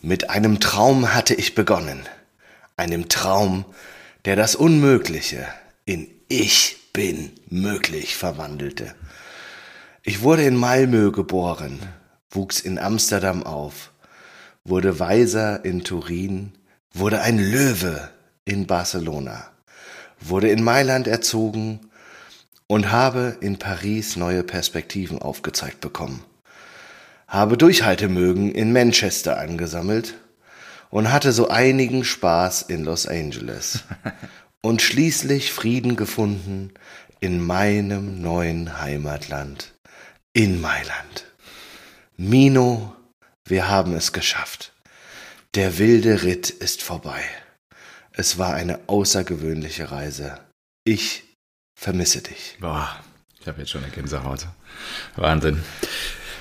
Mit einem Traum hatte ich begonnen. Einem Traum, der das Unmögliche in Ich bin möglich verwandelte. Ich wurde in Malmö geboren, wuchs in Amsterdam auf, wurde Weiser in Turin, wurde ein Löwe in Barcelona, wurde in Mailand erzogen und habe in Paris neue Perspektiven aufgezeigt bekommen habe Durchhaltemögen in Manchester angesammelt und hatte so einigen Spaß in Los Angeles und schließlich Frieden gefunden in meinem neuen Heimatland, in Mailand. Mino, wir haben es geschafft. Der wilde Ritt ist vorbei. Es war eine außergewöhnliche Reise. Ich vermisse dich. Boah, ich habe jetzt schon eine Gänsehaut. Wahnsinn.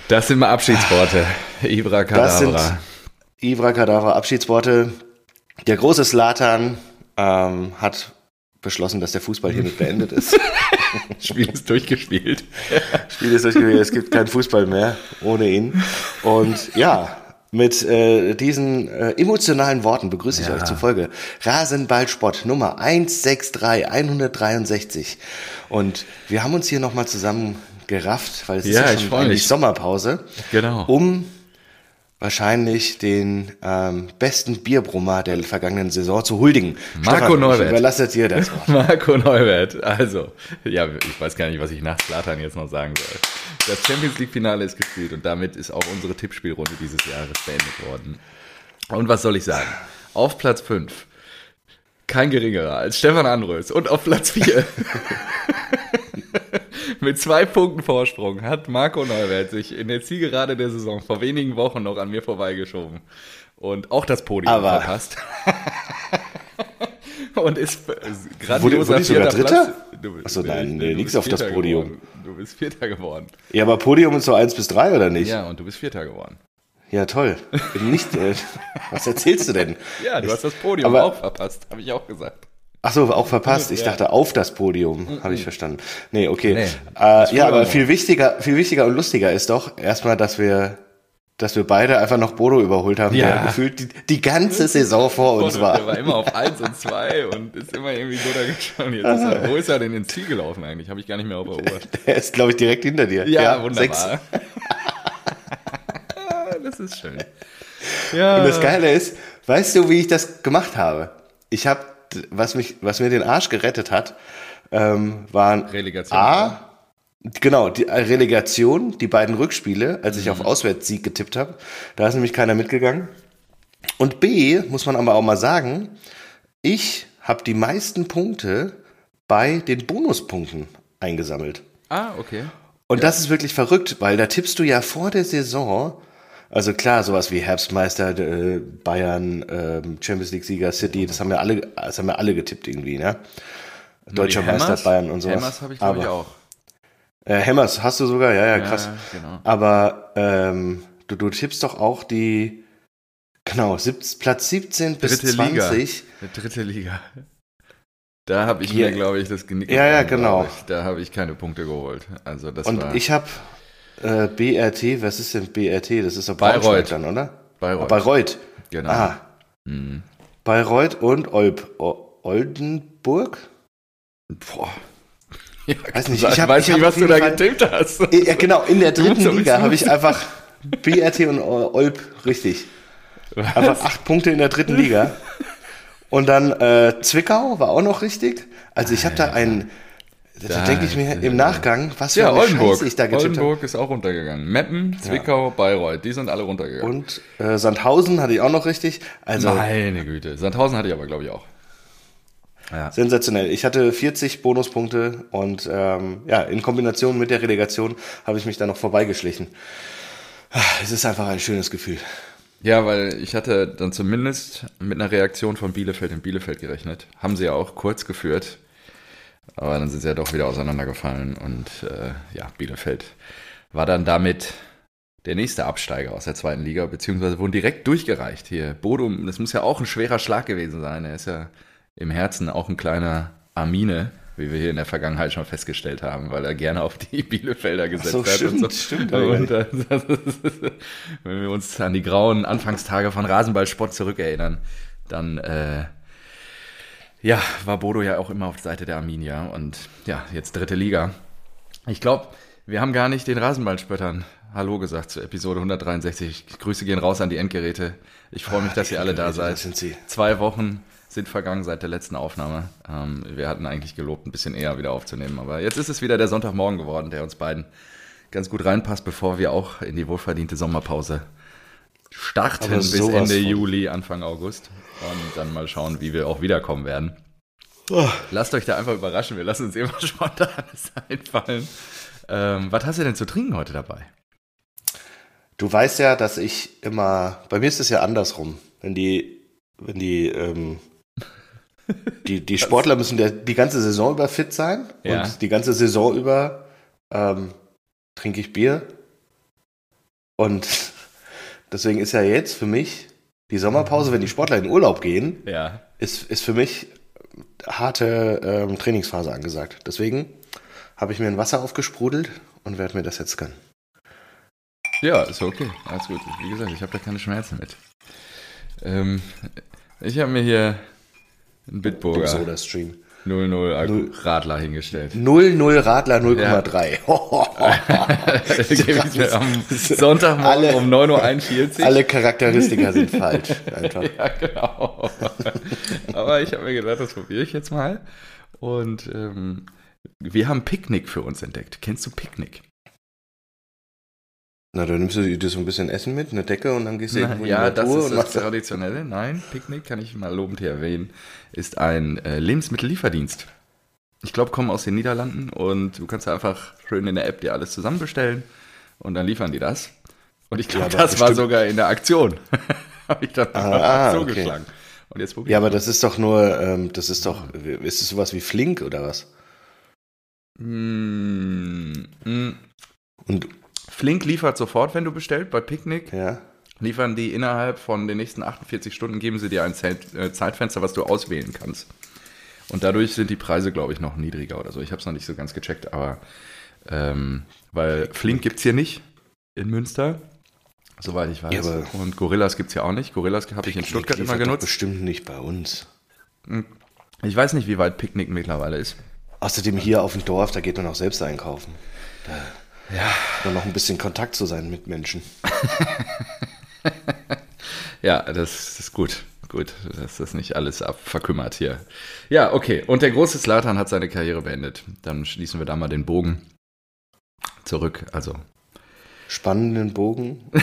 Das sind mal Abschiedsworte. Ibra. Das sind Ibra Kadavra, Abschiedsworte. Der große Slatan ähm, hat beschlossen, dass der Fußball hiermit beendet ist. Spiel ist durchgespielt. Spiel ist durchgespielt. Es gibt keinen Fußball mehr ohne ihn. Und ja, mit äh, diesen äh, emotionalen Worten begrüße ich ja. euch zur Folge Rasenballsport Nummer 163, 163. Und wir haben uns hier nochmal zusammen gerafft, weil es ja, ist ja schon eigentlich Sommerpause. Genau. Um wahrscheinlich den ähm, besten Bierbrummer der vergangenen Saison zu huldigen. Marco Stefan, Neuwert. Ich überlasse dir das Wort. Marco Neuwert. Also, ja, ich weiß gar nicht, was ich nach Slatan jetzt noch sagen soll. Das Champions League Finale ist gespielt und damit ist auch unsere Tippspielrunde dieses Jahres beendet worden. Und was soll ich sagen? Auf Platz 5 kein geringerer als Stefan Andrös und auf Platz 4 Mit zwei Punkten Vorsprung hat Marco Neuwert sich in der Zielgerade der Saison vor wenigen Wochen noch an mir vorbeigeschoben und auch das Podium Aber verpasst. und ist grandioser wurde, wurde Dritter? Achso, nein, nee, nichts auf das Podium. Geworden. Du bist Vierter geworden. Ja, aber Podium ist so 1 bis 3 oder nicht? Ja, und du bist Vierter geworden. Ja, toll. Nicht, äh, was erzählst du denn? Ja, du hast das Podium aber, auch verpasst, habe ich auch gesagt. Ach so, auch verpasst. Ich dachte auf das Podium, habe ich verstanden. Nee, okay. Nee, äh, ja, aber viel wichtiger, viel wichtiger und lustiger ist doch erstmal, dass wir dass wir beide einfach noch Bodo überholt haben, ja. der gefühlt die, die ganze Saison vor uns war. Der war immer auf 1 und 2 und ist immer irgendwie geschaut. Jetzt ist er, wo ist er denn ins Ziel gelaufen eigentlich? Habe ich gar nicht mehr auf der ist, glaube ich, direkt hinter dir. Ja, ja wunderbar. das ist schön. Ja. Und das Geile ist, weißt du, wie ich das gemacht habe? Ich habe was mich, was mir den Arsch gerettet hat, ähm, waren Relegation. A, genau, die Relegation, die beiden Rückspiele, als ich mhm. auf Auswärtssieg getippt habe. Da ist nämlich keiner mitgegangen. Und B, muss man aber auch mal sagen, ich habe die meisten Punkte bei den Bonuspunkten eingesammelt. Ah, okay. Und ja. das ist wirklich verrückt, weil da tippst du ja vor der Saison also klar, sowas wie Herbstmeister, äh, Bayern, äh, Champions League-Sieger, City, das haben wir alle, das haben wir alle getippt irgendwie, ne? Deutscher Meister, Bayern und sowas. Hammers habe ich, glaube ich, auch. Äh, Hammers hast du sogar, ja, ja, krass. Ja, genau. Aber ähm, du, du tippst doch auch die, genau, sieb, Platz 17 bis dritte 20. Liga. dritte Liga. Da habe ich ja. mir, glaube ich, das Genick Ja, ja, genau. Da habe ich keine Punkte geholt. Also das und war ich habe äh, BRT, was ist denn BRT? Das ist doch Bayreuth dann, oder? Bayreuth. Ah, Bayreuth. Genau. Ah. Mhm. Bayreuth und Olb. O Oldenburg? Boah. Ja, weiß nicht, ich hab, weiß ich nicht, was du da getippt hast. Ja, genau, in der dritten Liga habe ich einfach BRT und Olb richtig. Was? Einfach acht Punkte in der dritten Liga. Und dann äh, Zwickau war auch noch richtig. Also ich habe da einen da, denke ich mir im Nachgang, was für ja, eine Oldenburg. Scheiße ich da getippt Oldenburg ist auch runtergegangen. Meppen, Zwickau, ja. Bayreuth, die sind alle runtergegangen. Und äh, Sandhausen hatte ich auch noch richtig. Also, Meine Güte. Sandhausen hatte ich aber, glaube ich, auch. Ja. Sensationell. Ich hatte 40 Bonuspunkte und ähm, ja, in Kombination mit der Relegation habe ich mich da noch vorbeigeschlichen. Es ist einfach ein schönes Gefühl. Ja, weil ich hatte dann zumindest mit einer Reaktion von Bielefeld in Bielefeld gerechnet. Haben sie ja auch kurz geführt. Aber dann sind sie ja doch wieder auseinandergefallen und äh, ja, Bielefeld war dann damit der nächste Absteiger aus der zweiten Liga, beziehungsweise wurden direkt durchgereicht hier. Bodum, das muss ja auch ein schwerer Schlag gewesen sein. Er ist ja im Herzen auch ein kleiner Armine wie wir hier in der Vergangenheit schon festgestellt haben, weil er gerne auf die Bielefelder gesetzt so, hat. stimmt, und so. stimmt, Und, äh, das ist, wenn wir uns an die grauen Anfangstage von Rasenballsport zurückerinnern, dann äh, ja, war Bodo ja auch immer auf der Seite der Arminia und ja, jetzt dritte Liga. Ich glaube, wir haben gar nicht den Rasenballspöttern Hallo gesagt zur Episode 163. Grüße gehen raus an die Endgeräte. Ich freue mich, Ah, dass ihr alle da seid. Zwei Wochen sind vergangen seit der letzten Aufnahme. Ähm, wir hatten eigentlich gelobt, ein bisschen eher wieder aufzunehmen, aber jetzt ist es wieder der Sonntagmorgen geworden, der uns beiden ganz gut reinpasst, bevor wir auch in die wohlverdiente Sommerpause starten bis Ende von. Juli, Anfang August und dann mal schauen, wie wir auch wiederkommen werden. Oh, Lasst euch da einfach überraschen, wir lassen uns immer spontanes einfallen. Ähm, was hast du denn zu trinken heute dabei? Du weißt ja, dass ich immer, bei mir ist es ja andersrum. Wenn die, wenn die, ähm, die, die Sportler müssen der, die ganze Saison über fit sein Ja. und die ganze Saison über ähm, trinke ich Bier. Und deswegen ist ja jetzt für mich die Sommerpause, wenn die Sportler in Urlaub gehen, Ja. ist, ist für mich harte ähm, Trainingsphase angesagt. Deswegen habe ich mir ein Wasser aufgesprudelt und werde mir das jetzt gönnen. Ja, ist okay. Alles gut. Wie gesagt, ich habe da keine Schmerzen mit. Ähm, ich habe mir hier einen Bitburger Soda-Stream. 00 Akku Radler hingestellt. 00 Radler 0,3. Gebe ich mir am Sonntagmorgen Alle- um 9.41 Uhr. Alle Charakteristika sind falsch. Einfach. Ja, genau. Aber ich habe mir gedacht, das probiere ich jetzt mal. Und ähm, wir haben Picknick für uns entdeckt. Kennst du Picknick? Na, dann nimmst du dir so ein bisschen Essen mit, eine Decke und dann gehst du irgendwo in ja, die das Natur ist und das machst Traditionelle. Nein, Picknick, kann ich mal lobend hier erwähnen, ist ein äh, Lebensmittellieferdienst. Ich glaube, kommen aus den Niederlanden und du kannst einfach schön in der App dir alles zusammenbestellen und dann liefern die das. Und ich glaube, Ja, das war bestimmt- sogar in der Aktion. Habe ich dann Ah, ah, zugeschlagen. Und jetzt Ja, aber das ist doch nur, ähm, das ist doch, ist es sowas wie Flink oder was? Mm, mm. Und, Flink liefert sofort, wenn du bestellst. Bei Picknick ja. liefern die innerhalb von den nächsten 48 Stunden, geben sie dir ein Zeit, äh, Zeitfenster, was du auswählen kannst. Und dadurch sind die Preise, glaube ich, noch niedriger oder so. Ich habe es noch nicht so ganz gecheckt, aber ähm, weil Flink gibt es hier nicht in Münster, soweit ich weiß. Ja, Und Gorillas gibt es hier auch nicht. Gorillas habe ich in Stuttgart immer genutzt. Bestimmt nicht bei uns. Ich weiß nicht, wie weit Picknick mittlerweile ist. Außerdem hier auf dem Dorf, da geht man auch selbst einkaufen. Ja. Hat noch ein bisschen Kontakt zu seinen Mitmenschen. Ja, das ist gut. Gut, dass das nicht alles verkümmert hier. Ja, okay. Und der große Slatan hat seine Karriere beendet. Dann schließen wir da mal den Bogen zurück. Also, Spannenden Bogen.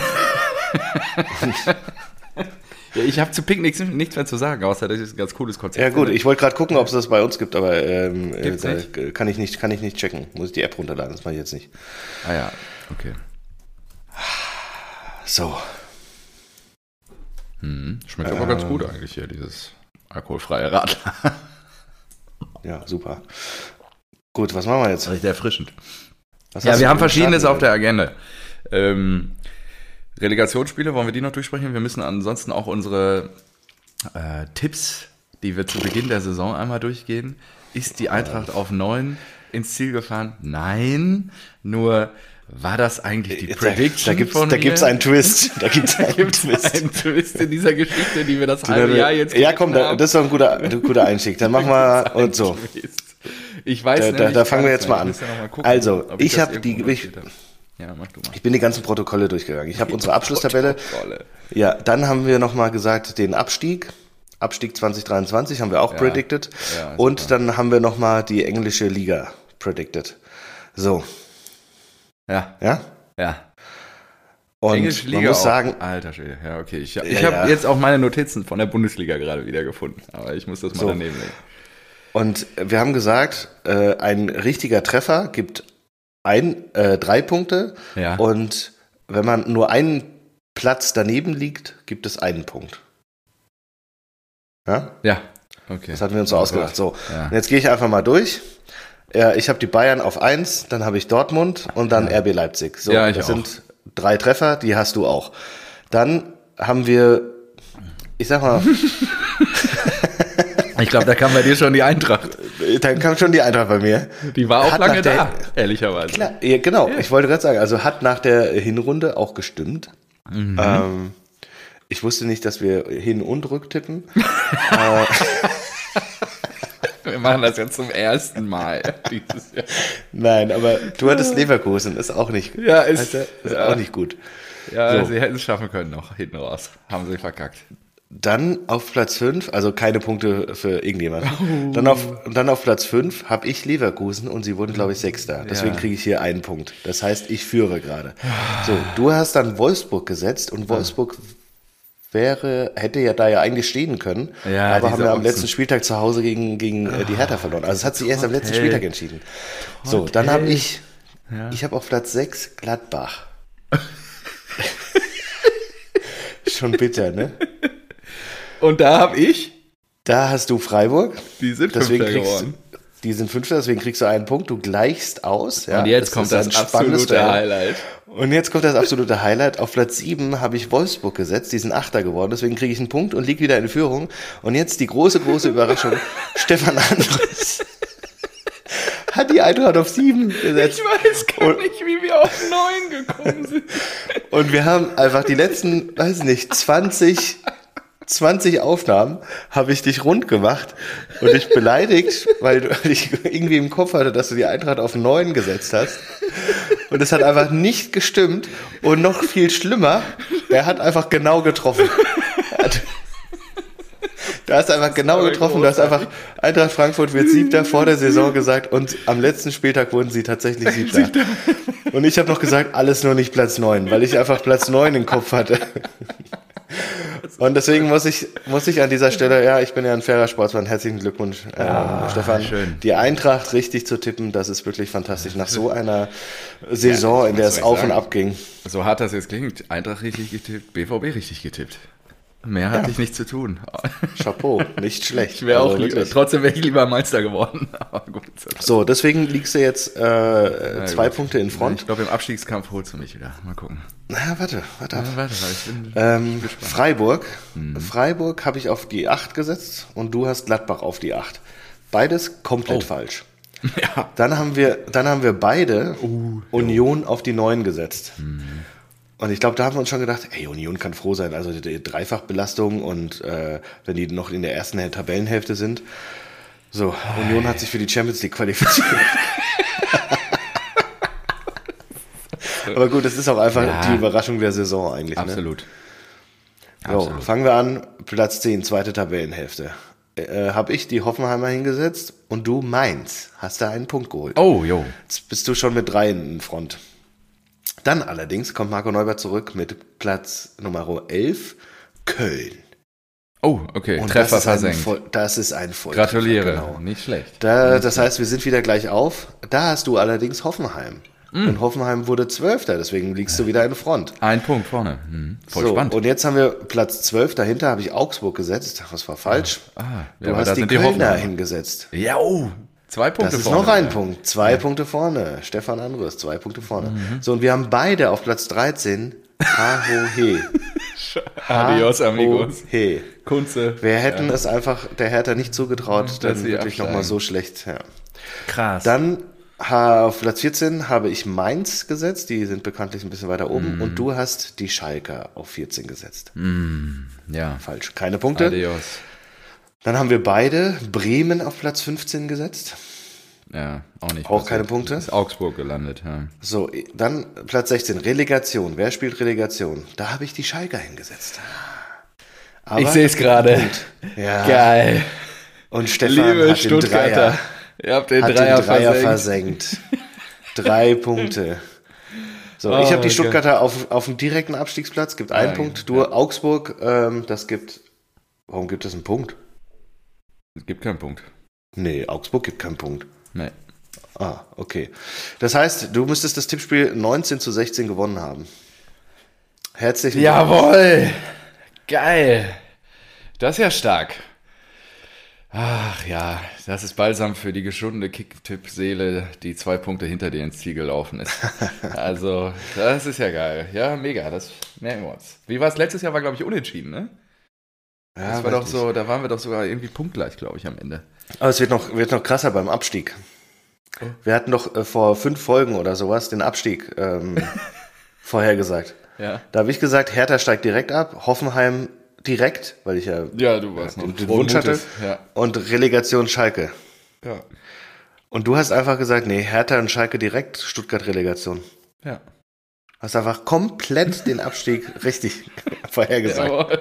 ja, ich habe zu Picknick nichts mehr zu sagen, außer das ist ein ganz cooles Konzept. Ja gut, ich wollte gerade gucken, ob es das bei uns gibt, aber ähm, äh, Gibt's da nicht? kann ich nicht, kann ich nicht checken. Muss ich die App runterladen, das mache ich jetzt nicht. Ah ja, okay. So, Hm. Schmeckt aber ganz gut eigentlich hier, dieses alkoholfreie Radler. ja, super. Gut, was machen wir jetzt? Riecht erfrischend. Was Ja, wir haben starten auf der Agenda. Ähm, Relegationsspiele, wollen wir die noch durchsprechen? Wir müssen ansonsten auch unsere äh, Tipps, die wir zu Beginn der Saison einmal durchgehen. Ist die Eintracht auf 9 ins Ziel gefahren? Nein, nur war das eigentlich die Prediction Da gibt's, von da mir? gibt's einen Twist. Da gibt's einen Gibt's Twist. einen Twist in dieser Geschichte, die wir das halbe Jahr jetzt ja, komm, da, das ist doch ein guter, ein guter Einstieg. Dann machen wir und so. Twist. Ich weiß Da, da, da fangen wir jetzt mal mehr. an. Ich mal gucken, Also, ich das habe die, ich. Ja, mach du mal. ich bin die ganzen Protokolle durchgegangen. Ich habe unsere Abschlusstabelle. Ja, dann haben wir nochmal gesagt, den Abstieg. Abstieg 2023 haben wir auch Ja. predicted. Ja, und klar. dann haben wir nochmal die englische Liga predicted. So, Ja, ja? ja. Und Englische man muss auch. sagen, Alter Schwede, ja, okay. Ich, ich Ja, habe ja. jetzt auch meine Notizen von der Bundesliga gerade wieder gefunden, aber ich muss das mal So. daneben legen. und wir haben gesagt, äh, ein richtiger Treffer gibt ein, äh, drei Punkte. Ja. Und wenn man nur einen Platz daneben liegt, gibt es einen Punkt. Ja? Ja, okay. Das hatten wir uns so ausgedacht. So, Ja. jetzt gehe ich einfach mal durch. Ja, ich habe die Bayern auf 1, dann habe ich Dortmund und dann RB Leipzig. So, Ja, ich das auch. sind drei Treffer, die hast du auch. Dann haben wir, ich sag mal, Ich glaube, da kam bei dir schon die Eintracht. Dann kam schon die Eintracht bei mir. Die war auch Hat lange der- da, ehrlicherweise. Klar, ja, genau. Ich wollte gerade sagen, also hat nach der Hinrunde auch gestimmt. Mhm. Ähm, ich wusste nicht, dass wir Hin- und Rück tippen. Wir machen das jetzt zum ersten Mal dieses Jahr. Nein, aber du hattest Leverkusen, ist auch nicht, Ja, ist- ist ja. auch nicht gut. Ja, So. sie hätten es schaffen können noch hinten raus. Haben sie verkackt. Dann auf Platz 5, also keine Punkte für irgendjemanden. Oh. Dann, auf, dann auf Platz 5 habe ich Leverkusen und sie wurden, glaube ich, Sechster. Deswegen Ja. kriege ich hier einen Punkt. Das heißt, ich führe gerade. So, du hast dann Wolfsburg gesetzt und Wolfsburg wäre, hätte ja da ja eigentlich stehen können, Ja, aber haben wir am letzten Spieltag zu Hause gegen, gegen äh, die Hertha verloren. Also es hat sich erst am letzten. Spieltag entschieden. So, dann habe ich, Ja. ich habe auf Platz 6 Gladbach. Schon bitter, ne? Und da habe ich, Da hast du Freiburg. die sind Deswegen Fünfter kriegst geworden. die sind Fünfter, deswegen kriegst du einen Punkt. Du gleichst aus. Ja, Und jetzt kommt das ein spannendes absolute. Highlight. Und jetzt kommt das absolute Highlight. Auf Platz 7 habe ich Wolfsburg gesetzt. Die sind Achter geworden. Deswegen kriege ich einen Punkt und liege wieder in Führung. Und jetzt die große, große Überraschung. Stefan Andres hat die Eintracht auf 7 gesetzt. Ich weiß gar Und- nicht, wie wir auf neun gekommen sind. Und wir haben einfach die letzten, weiß nicht, 20, 20 Aufnahmen habe ich dich rund gemacht und dich beleidigt, weil du weil ich irgendwie im Kopf hatte, dass du die Eintracht auf 9 gesetzt hast. Und es hat einfach nicht gestimmt. Und noch viel schlimmer, er hat einfach genau getroffen. Er hat- Du hast einfach genau getroffen. Du hast einfach Eintracht Frankfurt wird Siebter vor der Saison gesagt und am letzten Spieltag wurden sie tatsächlich Siebter. Und ich habe noch gesagt, alles nur nicht Platz 9, weil ich einfach Platz 9 im Kopf hatte. Und deswegen muss ich, muss ich an dieser Stelle, ja, ich bin ja ein fairer Sportsmann, herzlichen Glückwunsch, äh, Stefan. schön. Die Eintracht richtig zu tippen, das ist wirklich fantastisch. Nach so einer Saison, in der es auf und sagen? ab ging. So hart das jetzt klingt, Eintracht richtig getippt, BVB richtig getippt. Mehr hatte ich nicht zu tun. Chapeau, nicht schlecht. Ich wäre Also auch lieber, wirklich. trotzdem wäre ich lieber Meister geworden. Aber gut. So, deswegen liegst du jetzt äh, zwei gut. Punkte in Front. Ich glaube, im Abstiegskampf holst du mich wieder. Mal gucken. Na, warte, warte. Ja, warte, Ähm, Freiburg. Mhm. Freiburg habe ich auf die 8 gesetzt und du hast Gladbach auf die 8. Beides komplett Oh. falsch. ja. Dann haben wir, dann haben wir beide Uh, Union auf die 9 gesetzt. Mhm. Und ich glaube, da haben wir uns schon gedacht, ey, Union kann froh sein. Also die, Dreifachbelastung und äh, wenn die noch in der ersten Tabellenhälfte sind. So, Union hat sich für die Champions League qualifiziert. Aber gut, das ist auch einfach Ja. die Überraschung der Saison eigentlich. Ne? Absolut. So, Absolut. fangen wir an. Platz 10, zweite Tabellenhälfte. Äh, habe ich die Hoffenheimer hingesetzt und du Mainz. Hast da einen Punkt geholt. Oh, jo. Jetzt bist du schon mit drei in Front. Dann allerdings kommt Marco Neubert zurück mit Platz Nummer 11, Köln. Oh, okay. Und Treffer das ist ein versenkt. Voll, das ist ein Voll. Gratuliere. Genau. Nicht schlecht. Da, das heißt, wir sind wieder gleich auf. Da hast du allerdings Hoffenheim. Mm. Und Hoffenheim wurde Zwölfter, deswegen liegst du wieder in Front. Ein Punkt vorne. Hm. Voll so, spannend. und jetzt haben wir Platz 12, dahinter habe ich Augsburg gesetzt. Das war falsch. ah, ja, Du hast die die Kölner Hoffenheimer. hingesetzt. Ja, oh. Zwei Punkte Das ist vorne. noch ein Punkt. Zwei Punkte vorne. Stefan Andres, zwei Punkte vorne. Mhm. So, und wir haben beide auf Platz 13 Hahohe. Adios, amigos. He. Kunze. Wir hätten es einfach der Hertha nicht zugetraut, Dass dann wirklich nochmal so schlecht. Ja. Krass. Dann auf Platz 14 habe ich Mainz gesetzt, die sind bekanntlich ein bisschen weiter oben. Und du hast die Schalker auf 14 gesetzt. ja. Falsch, keine Punkte. Adios. Dann haben wir beide Bremen auf Platz 15 gesetzt. Ja, auch nicht. Auch keine Punkte? Ist Augsburg gelandet, ja. So, dann Platz 16, Relegation. Wer spielt Relegation? Da habe ich die Schalker hingesetzt. Aber, ich sehe es gerade. Ja. Geil. Und Stefan Liebe hat den Stuttgarter. Dreier, Ihr habt den hat Dreier, den Dreier versenkt. versenkt. Drei Punkte. So, Oh, ich habe die okay. Stuttgarter auf, auf dem direkten Abstiegsplatz, gibt einen Ja, Punkt. Du, Augsburg, ähm, das gibt. Warum gibt es einen Punkt? Es gibt keinen Punkt. Nee, Augsburg gibt keinen Punkt. Nee. Ah, okay. Das heißt, du müsstest das Tippspiel 19 zu 16 gewonnen haben. Herzlichen Jawohl. Geil. Das ist ja stark. Ach ja, das ist Balsam für die geschundene Kicktipp-Seele, die zwei Punkte hinter dir ins Ziel gelaufen ist. Also, das ist ja geil. Ja, mega, das merken wir uns. Wie war es letztes Jahr? War, glaube ich, unentschieden, ne? Ja, das war doch so, da waren wir doch sogar irgendwie punktgleich, glaube ich, am Ende. Aber es wird noch, wird noch krasser beim Abstieg. Oh. Wir hatten doch äh, vor fünf Folgen oder sowas den Abstieg ähm, vorhergesagt. Ja. Da habe ich gesagt, Hertha steigt direkt ab, Hoffenheim direkt, weil ich ja Ja, du warst den, den Wunsch hatte, Ja. und Relegation Schalke. Ja. Und du hast einfach gesagt, nee, Hertha und Schalke direkt, Stuttgart Relegation. Ja. Hast einfach komplett den Abstieg richtig vorhergesagt. Jawohl.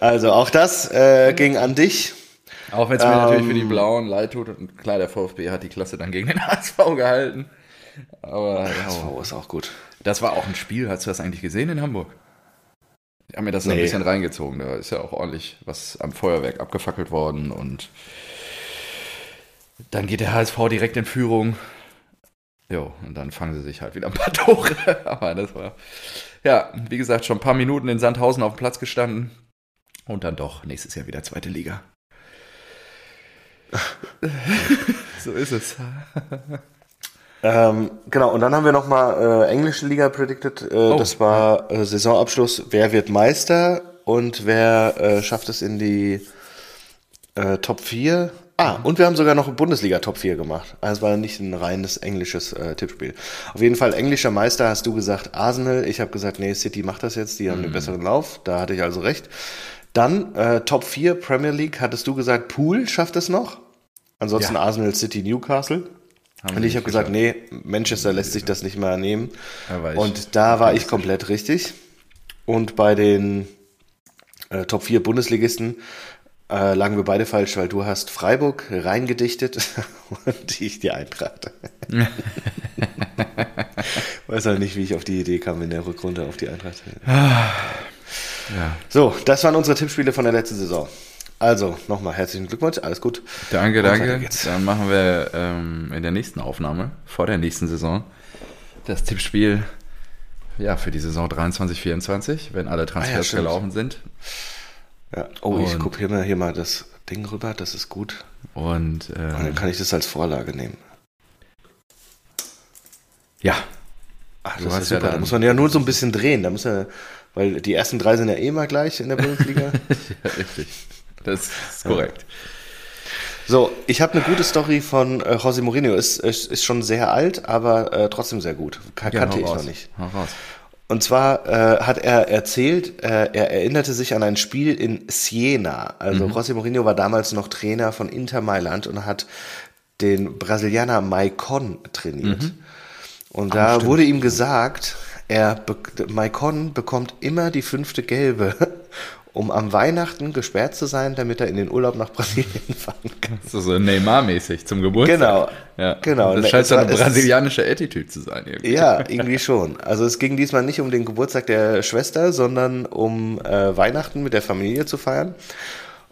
Also auch das äh, ging an dich. Auch wenn es mir natürlich für die Ähm. Blauen leid tut und klar, der VfB hat die Klasse dann gegen den HSV gehalten. Aber ja, Oh, ist auch gut. das war auch ein Spiel. Hast du das eigentlich gesehen in Hamburg? Ich habe mir das so ein Nee. bisschen reingezogen. Da ist ja auch ordentlich was am Feuerwerk abgefackelt worden und dann geht der HSV direkt in Führung. Jo, und dann fangen sie sich halt wieder ein paar Tore. Aber das war, ja, wie gesagt, schon ein paar Minuten in Sandhausen auf dem Platz gestanden. Und dann doch nächstes Jahr wieder zweite Liga. so ist es. Ähm, genau, und dann haben wir nochmal äh, englische Liga predicted. Äh, Oh. Das war äh, Saisonabschluss, wer wird Meister und wer äh, schafft es in die äh, Top 4. Ah, und wir haben sogar noch Bundesliga Top 4 gemacht. Also es war nicht ein reines englisches äh, Tippspiel. Auf jeden Fall englischer Meister hast du gesagt Arsenal. Ich habe gesagt, nee, City macht das jetzt, die haben den besseren Lauf. Da hatte ich also recht. Dann äh, Top 4 Premier League hattest du gesagt, Pool schafft es noch. Ansonsten Ja. Arsenal, City, Newcastle. Und ich habe gesagt, nee, Manchester lässt sich das nicht mehr nehmen. Und da war ich komplett richtig. Und bei den äh, Top 4 Bundesligisten äh, lagen wir beide falsch, weil du hast Freiburg reingedichtet und ich die Eintracht. Weiß halt nicht, wie ich auf die Idee kam in der Rückrunde auf die Eintracht. Ja. So, das waren unsere Tippspiele von der letzten Saison. Also, nochmal herzlichen Glückwunsch, alles gut. Danke, danke. Dann machen wir ähm, in der nächsten Aufnahme, vor der nächsten Saison, das Tippspiel ja, für die Saison 23, 24, wenn alle Transfers Ah stimmt. gelaufen sind. Ja. Oh, ich Und- gucke hier mal, hier mal das Ding rüber, das ist gut. Und Und dann ähm, kann ich das als Vorlage nehmen. ja, Ach, Du das hast ist ja super. da dann- muss man ja nur so ein bisschen drehen. Da muss ja, weil die ersten drei sind ja eh mal gleich in der Bundesliga. ja richtig. Das ist korrekt. so, ich habe eine gute Story von äh, José Mourinho. Ist, ist, ist schon sehr alt, aber äh, trotzdem sehr gut. Ka Ja, kannte ich raus. noch nicht. Hau raus. Und zwar äh, hat er erzählt, äh, er erinnerte sich an ein Spiel in Siena. Also José Mourinho war damals noch Trainer von Inter Mailand und hat den Brasilianer Maicon trainiert. Und da wurde ihm gesagt, er Maicon bekommt immer die fünfte Gelbe, um am Weihnachten gesperrt zu sein, damit er in den Urlaub nach Brasilien fahren kann. So, so Neymar-mäßig zum Geburtstag. Genau. Ja. Genau. Das Ne, scheint so eine brasilianische Attitude zu sein. Irgendwie. Ja, irgendwie schon. Also es ging diesmal nicht um den Geburtstag der Schwester, sondern um äh, Weihnachten mit der Familie zu feiern.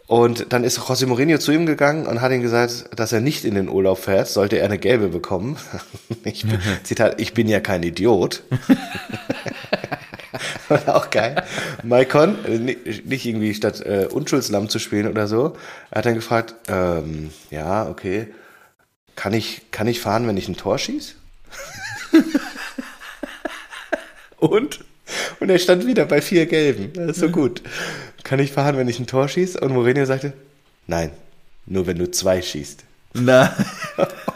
Und dann ist José Mourinho zu ihm gegangen und hat ihm gesagt, dass er nicht in den Urlaub fährt, sollte er eine gelbe bekommen. Ich bin, Zitat, ich bin ja kein Idiot. Auch geil. Maikon, äh, ni- nicht irgendwie statt äh, Unschuldslamm zu spielen oder so, er hat dann gefragt, ähm, ja, okay, kann ich, kann ich fahren, wenn ich ein Tor schieß? Und? Und er stand wieder bei vier Gelben. Das ist so gut. Kann ich fahren, wenn ich ein Tor schieße? Und Mourinho sagte, nein, nur wenn du zwei schießt. Na.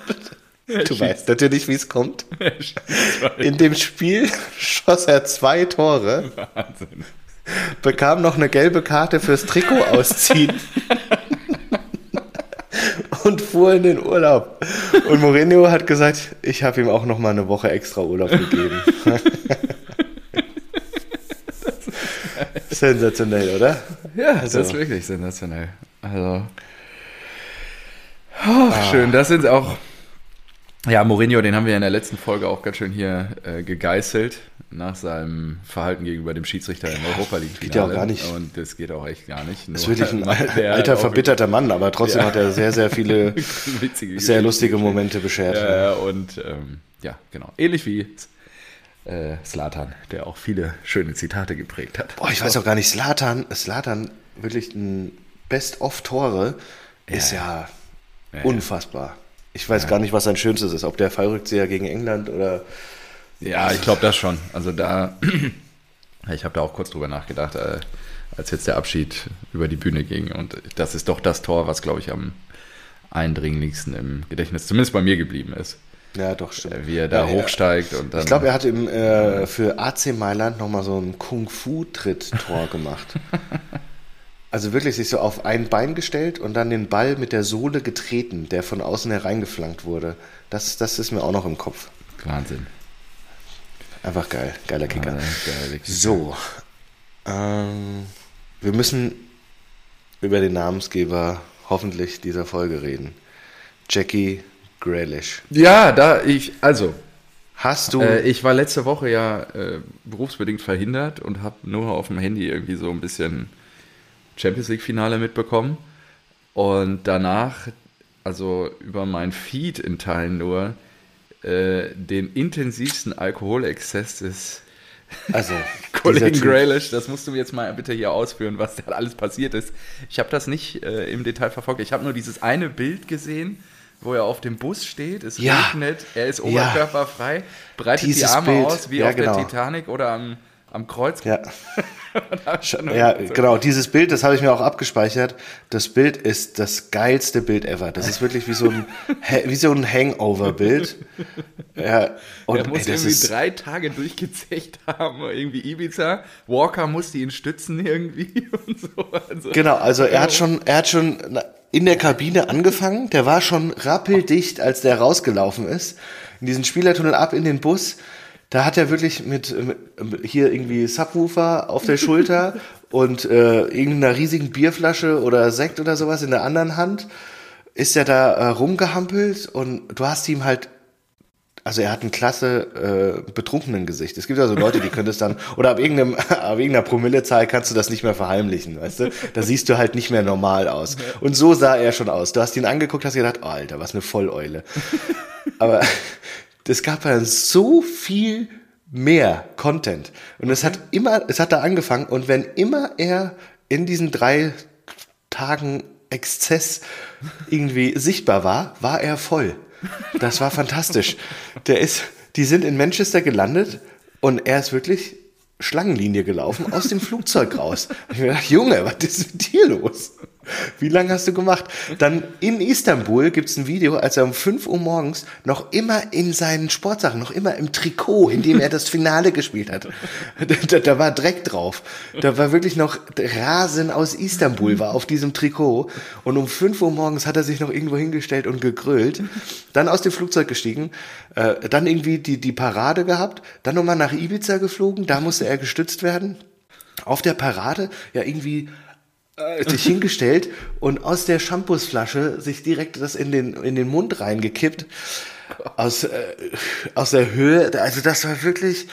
Du weißt natürlich, wie es kommt. In dem Spiel schoss er zwei Tore, Wahnsinn. bekam noch eine gelbe Karte fürs Trikot ausziehen und fuhr in den Urlaub. Und Mourinho hat gesagt, ich habe ihm auch noch mal eine Woche extra Urlaub gegeben. Sensationell, oder? Ja, Also- das ist wirklich sensationell. Also. Oh, Schön, das sind auch. Ja, Mourinho, den haben wir in der letzten Folge auch ganz schön hier äh, gegeißelt nach seinem Verhalten gegenüber dem Schiedsrichter im Europa League. Geht ja auch gar nicht. Und das geht auch echt gar nicht. Das ist wirklich ein alter, verbitterter Mann, aber trotzdem Ja. hat er sehr, sehr viele sehr lustige. Momente beschert. Ja, und ähm, ja, genau. Ähnlich wie äh, Slatan, der auch viele schöne Zitate geprägt hat. Boah, ich weiß auch gar nicht, Slatan, Slatan, wirklich ein Best-of-Tore, ist ja, Ja, unfassbar. Ich weiß gar nicht, was sein Schönstes ist, ob der Fallrückzieher gegen England oder. Ja, ich glaube das schon. Also da, ich habe da auch kurz drüber nachgedacht. Äh, als jetzt der Abschied über die Bühne ging. Und das ist doch das Tor, was, glaube ich, am eindringlichsten im Gedächtnis, zumindest bei mir geblieben ist. Ja, doch, stimmt. Äh, Wie er da Ja, hochsteigt und dann. Ich glaube, er hat im, äh, für AC Mailand nochmal so ein Kung-Fu-Tritt-Tor gemacht. Also wirklich sich so auf ein Bein gestellt und dann den Ball mit der Sohle getreten, der von außen hereingeflankt wurde. Das, das ist mir auch noch im Kopf. Wahnsinn. Einfach geil. Geiler Kicker. Ja, geil, wirklich. So. Ähm, wir müssen über den Namensgeber hoffentlich dieser Folge reden. Jackie Grealish. Ja, da ich, also, Hast du. Äh, ich war letzte Woche ja äh, berufsbedingt verhindert und habe nur auf dem Handy irgendwie so ein bisschen Champions League-Finale mitbekommen. Und danach, also über mein Feed in Teilen nur, äh, den intensivsten Alkoholexzess des also, Kollegen Graylish, das musst du mir jetzt mal bitte hier ausführen, was da alles passiert ist. Ich habe das nicht äh, im Detail verfolgt. Ich habe nur dieses eine Bild gesehen, wo er auf dem Bus steht, es Ja. regnet, er ist oberkörperfrei, breitet die Dieses Arme Bild. aus wie Ja, auf genau. der Titanic oder am, am Kreuz. Ja. Ja, genau, dieses Bild, das habe ich mir auch abgespeichert. Das Bild ist das geilste Bild ever. Das ist wirklich wie so ein, wie so ein Hangover-Bild. Ja, und Er muss ey, irgendwie ist, drei Tage durchgezecht haben, irgendwie Ibiza. Walker musste ihn stützen irgendwie und so. Also, genau, also er hat schon, er hat schon in der Kabine angefangen. Der war schon rappeldicht, als der rausgelaufen ist. In diesen Spielertunnel ab in den Bus. Da hat er wirklich mit, mit hier irgendwie Subwoofer auf der Schulter und äh, irgendeiner riesigen Bierflasche oder Sekt oder sowas in der anderen Hand ist er da äh, rumgehampelt und du hast ihm halt also er hat ein klasse äh, betrunkenen Gesicht. Es gibt also Leute, die können das dann, oder ab, irgendeinem, ab irgendeiner Promillezahl kannst du das nicht mehr verheimlichen, weißt du? Da siehst du halt nicht mehr normal aus. Und so sah er schon aus. Du hast ihn angeguckt, hast gedacht, oh, Alter, was eine Volleule. Aber es gab dann so viel mehr Content. Und es hat immer, es hat da angefangen und wenn immer er in diesen drei Tagen Exzess irgendwie sichtbar war, war er voll. Das war fantastisch. Der ist, die sind in Manchester gelandet und er ist wirklich Schlangenlinie gelaufen aus dem Flugzeug raus. Ich mir gedacht, Junge, was ist mit dir los? Wie lange hast du gemacht? Dann in Istanbul gibt's ein Video, als er um 5 Uhr morgens noch immer in seinen Sportsachen, noch immer im Trikot, in dem er das Finale gespielt hat. Da, da war Dreck drauf. Da war wirklich noch Rasen aus Istanbul war auf diesem Trikot. Und um 5 Uhr morgens hat er sich noch irgendwo hingestellt und gegrölt. Dann aus dem Flugzeug gestiegen. Äh, dann irgendwie die, die Parade gehabt. Dann nochmal nach Ibiza geflogen. Da musste er gestützt werden. Auf der Parade, ja, irgendwie sich hingestellt und aus der Shampoosflasche sich direkt das in den, in den Mund reingekippt. Aus, äh, aus der Höhe. Also das war wirklich,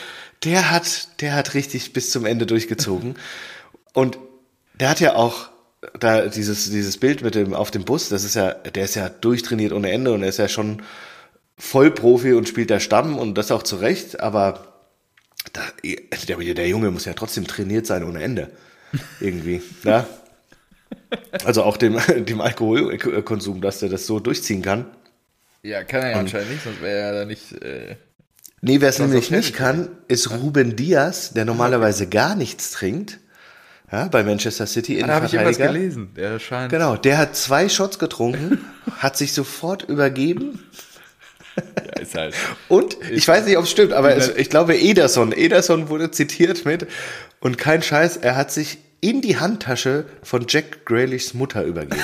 der hat, der hat richtig bis zum Ende durchgezogen. Und der hat ja auch da dieses, dieses Bild mit dem auf dem Bus, das ist ja, der ist ja durchtrainiert ohne Ende und er ist ja schon Vollprofi und spielt der Stamm und das auch zu Recht, aber da, der, der Junge muss ja trotzdem trainiert sein ohne Ende. Irgendwie. Ja. Also auch dem, dem Alkoholkonsum, dass der das so durchziehen kann. Ja, kann er ja anscheinend nicht, sonst wäre er da nicht. Äh, Nee, wer es nämlich nicht kann, ist Ruben Diaz, der normalerweise gar nichts trinkt. Ja, bei Manchester City da habe ich irgendwas gelesen. Der scheint. Genau, der hat zwei Shots getrunken, hat sich sofort übergeben Ja, ist halt. und ich weiß nicht, ob es stimmt, aber es, ich glaube Ederson, Ederson wurde zitiert mit und kein Scheiß, er hat sich in die Handtasche von Jack Grealishs Mutter übergeben.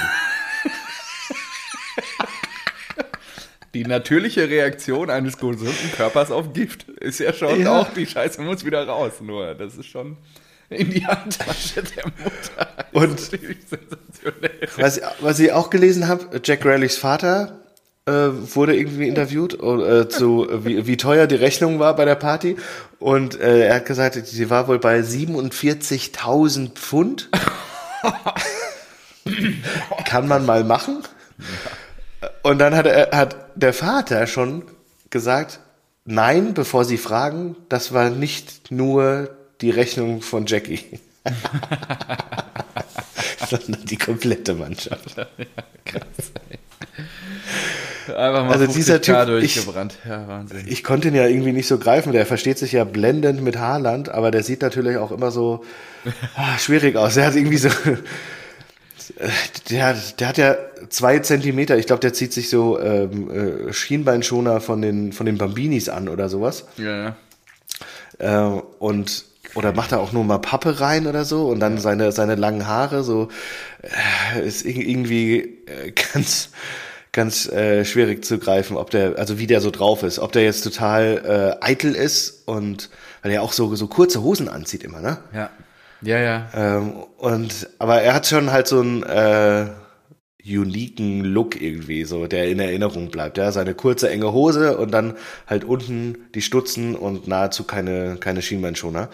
Die natürliche Reaktion eines gesunden Körpers auf Gift ist ja schon Ja. auch, die Scheiße muss wieder raus. Nur, das ist schon in die Handtasche der Mutter. Und-. Was, was ich auch gelesen habe, Jack Grealichs Vater äh, wurde irgendwie interviewt, äh, zu, wie, wie teuer die Rechnung war bei der Party. Und äh, er hat gesagt, sie war wohl bei 47.000 Pfund. Kann man mal machen. Und dann hat, er, hat der Vater schon gesagt, nein, bevor sie fragen, das war nicht nur die Rechnung von Jackie. sondern die komplette Mannschaft. Einfach mal Also 50 dieser Typ, K ich- durchgebrannt. ja. Ich konnte ihn ja irgendwie nicht so greifen. Der versteht sich ja blendend mit Haaland, aber der sieht natürlich auch immer so ah, schwierig aus. Der hat irgendwie so. Der, der hat ja zwei Zentimeter. Ich glaube, der zieht sich so ähm, äh, Schienbeinschoner von den, von den Bambinis an oder sowas. ja, ja. Äh, und oder macht er auch nur mal Pappe rein oder so und dann seine seine langen Haare so äh, ist ir- irgendwie äh, ganz ganz äh, schwierig zu greifen, ob der also wie der so drauf ist, ob der jetzt total äh, eitel ist und weil er auch so so kurze Hosen anzieht immer, ne? Ja, ja. ja. Ähm, und aber er hat schon halt so einen äh, uniken Look irgendwie, so der in Erinnerung bleibt. Ja, seine kurze enge Hose und dann halt unten die Stutzen und nahezu keine keine Schienbeinschoner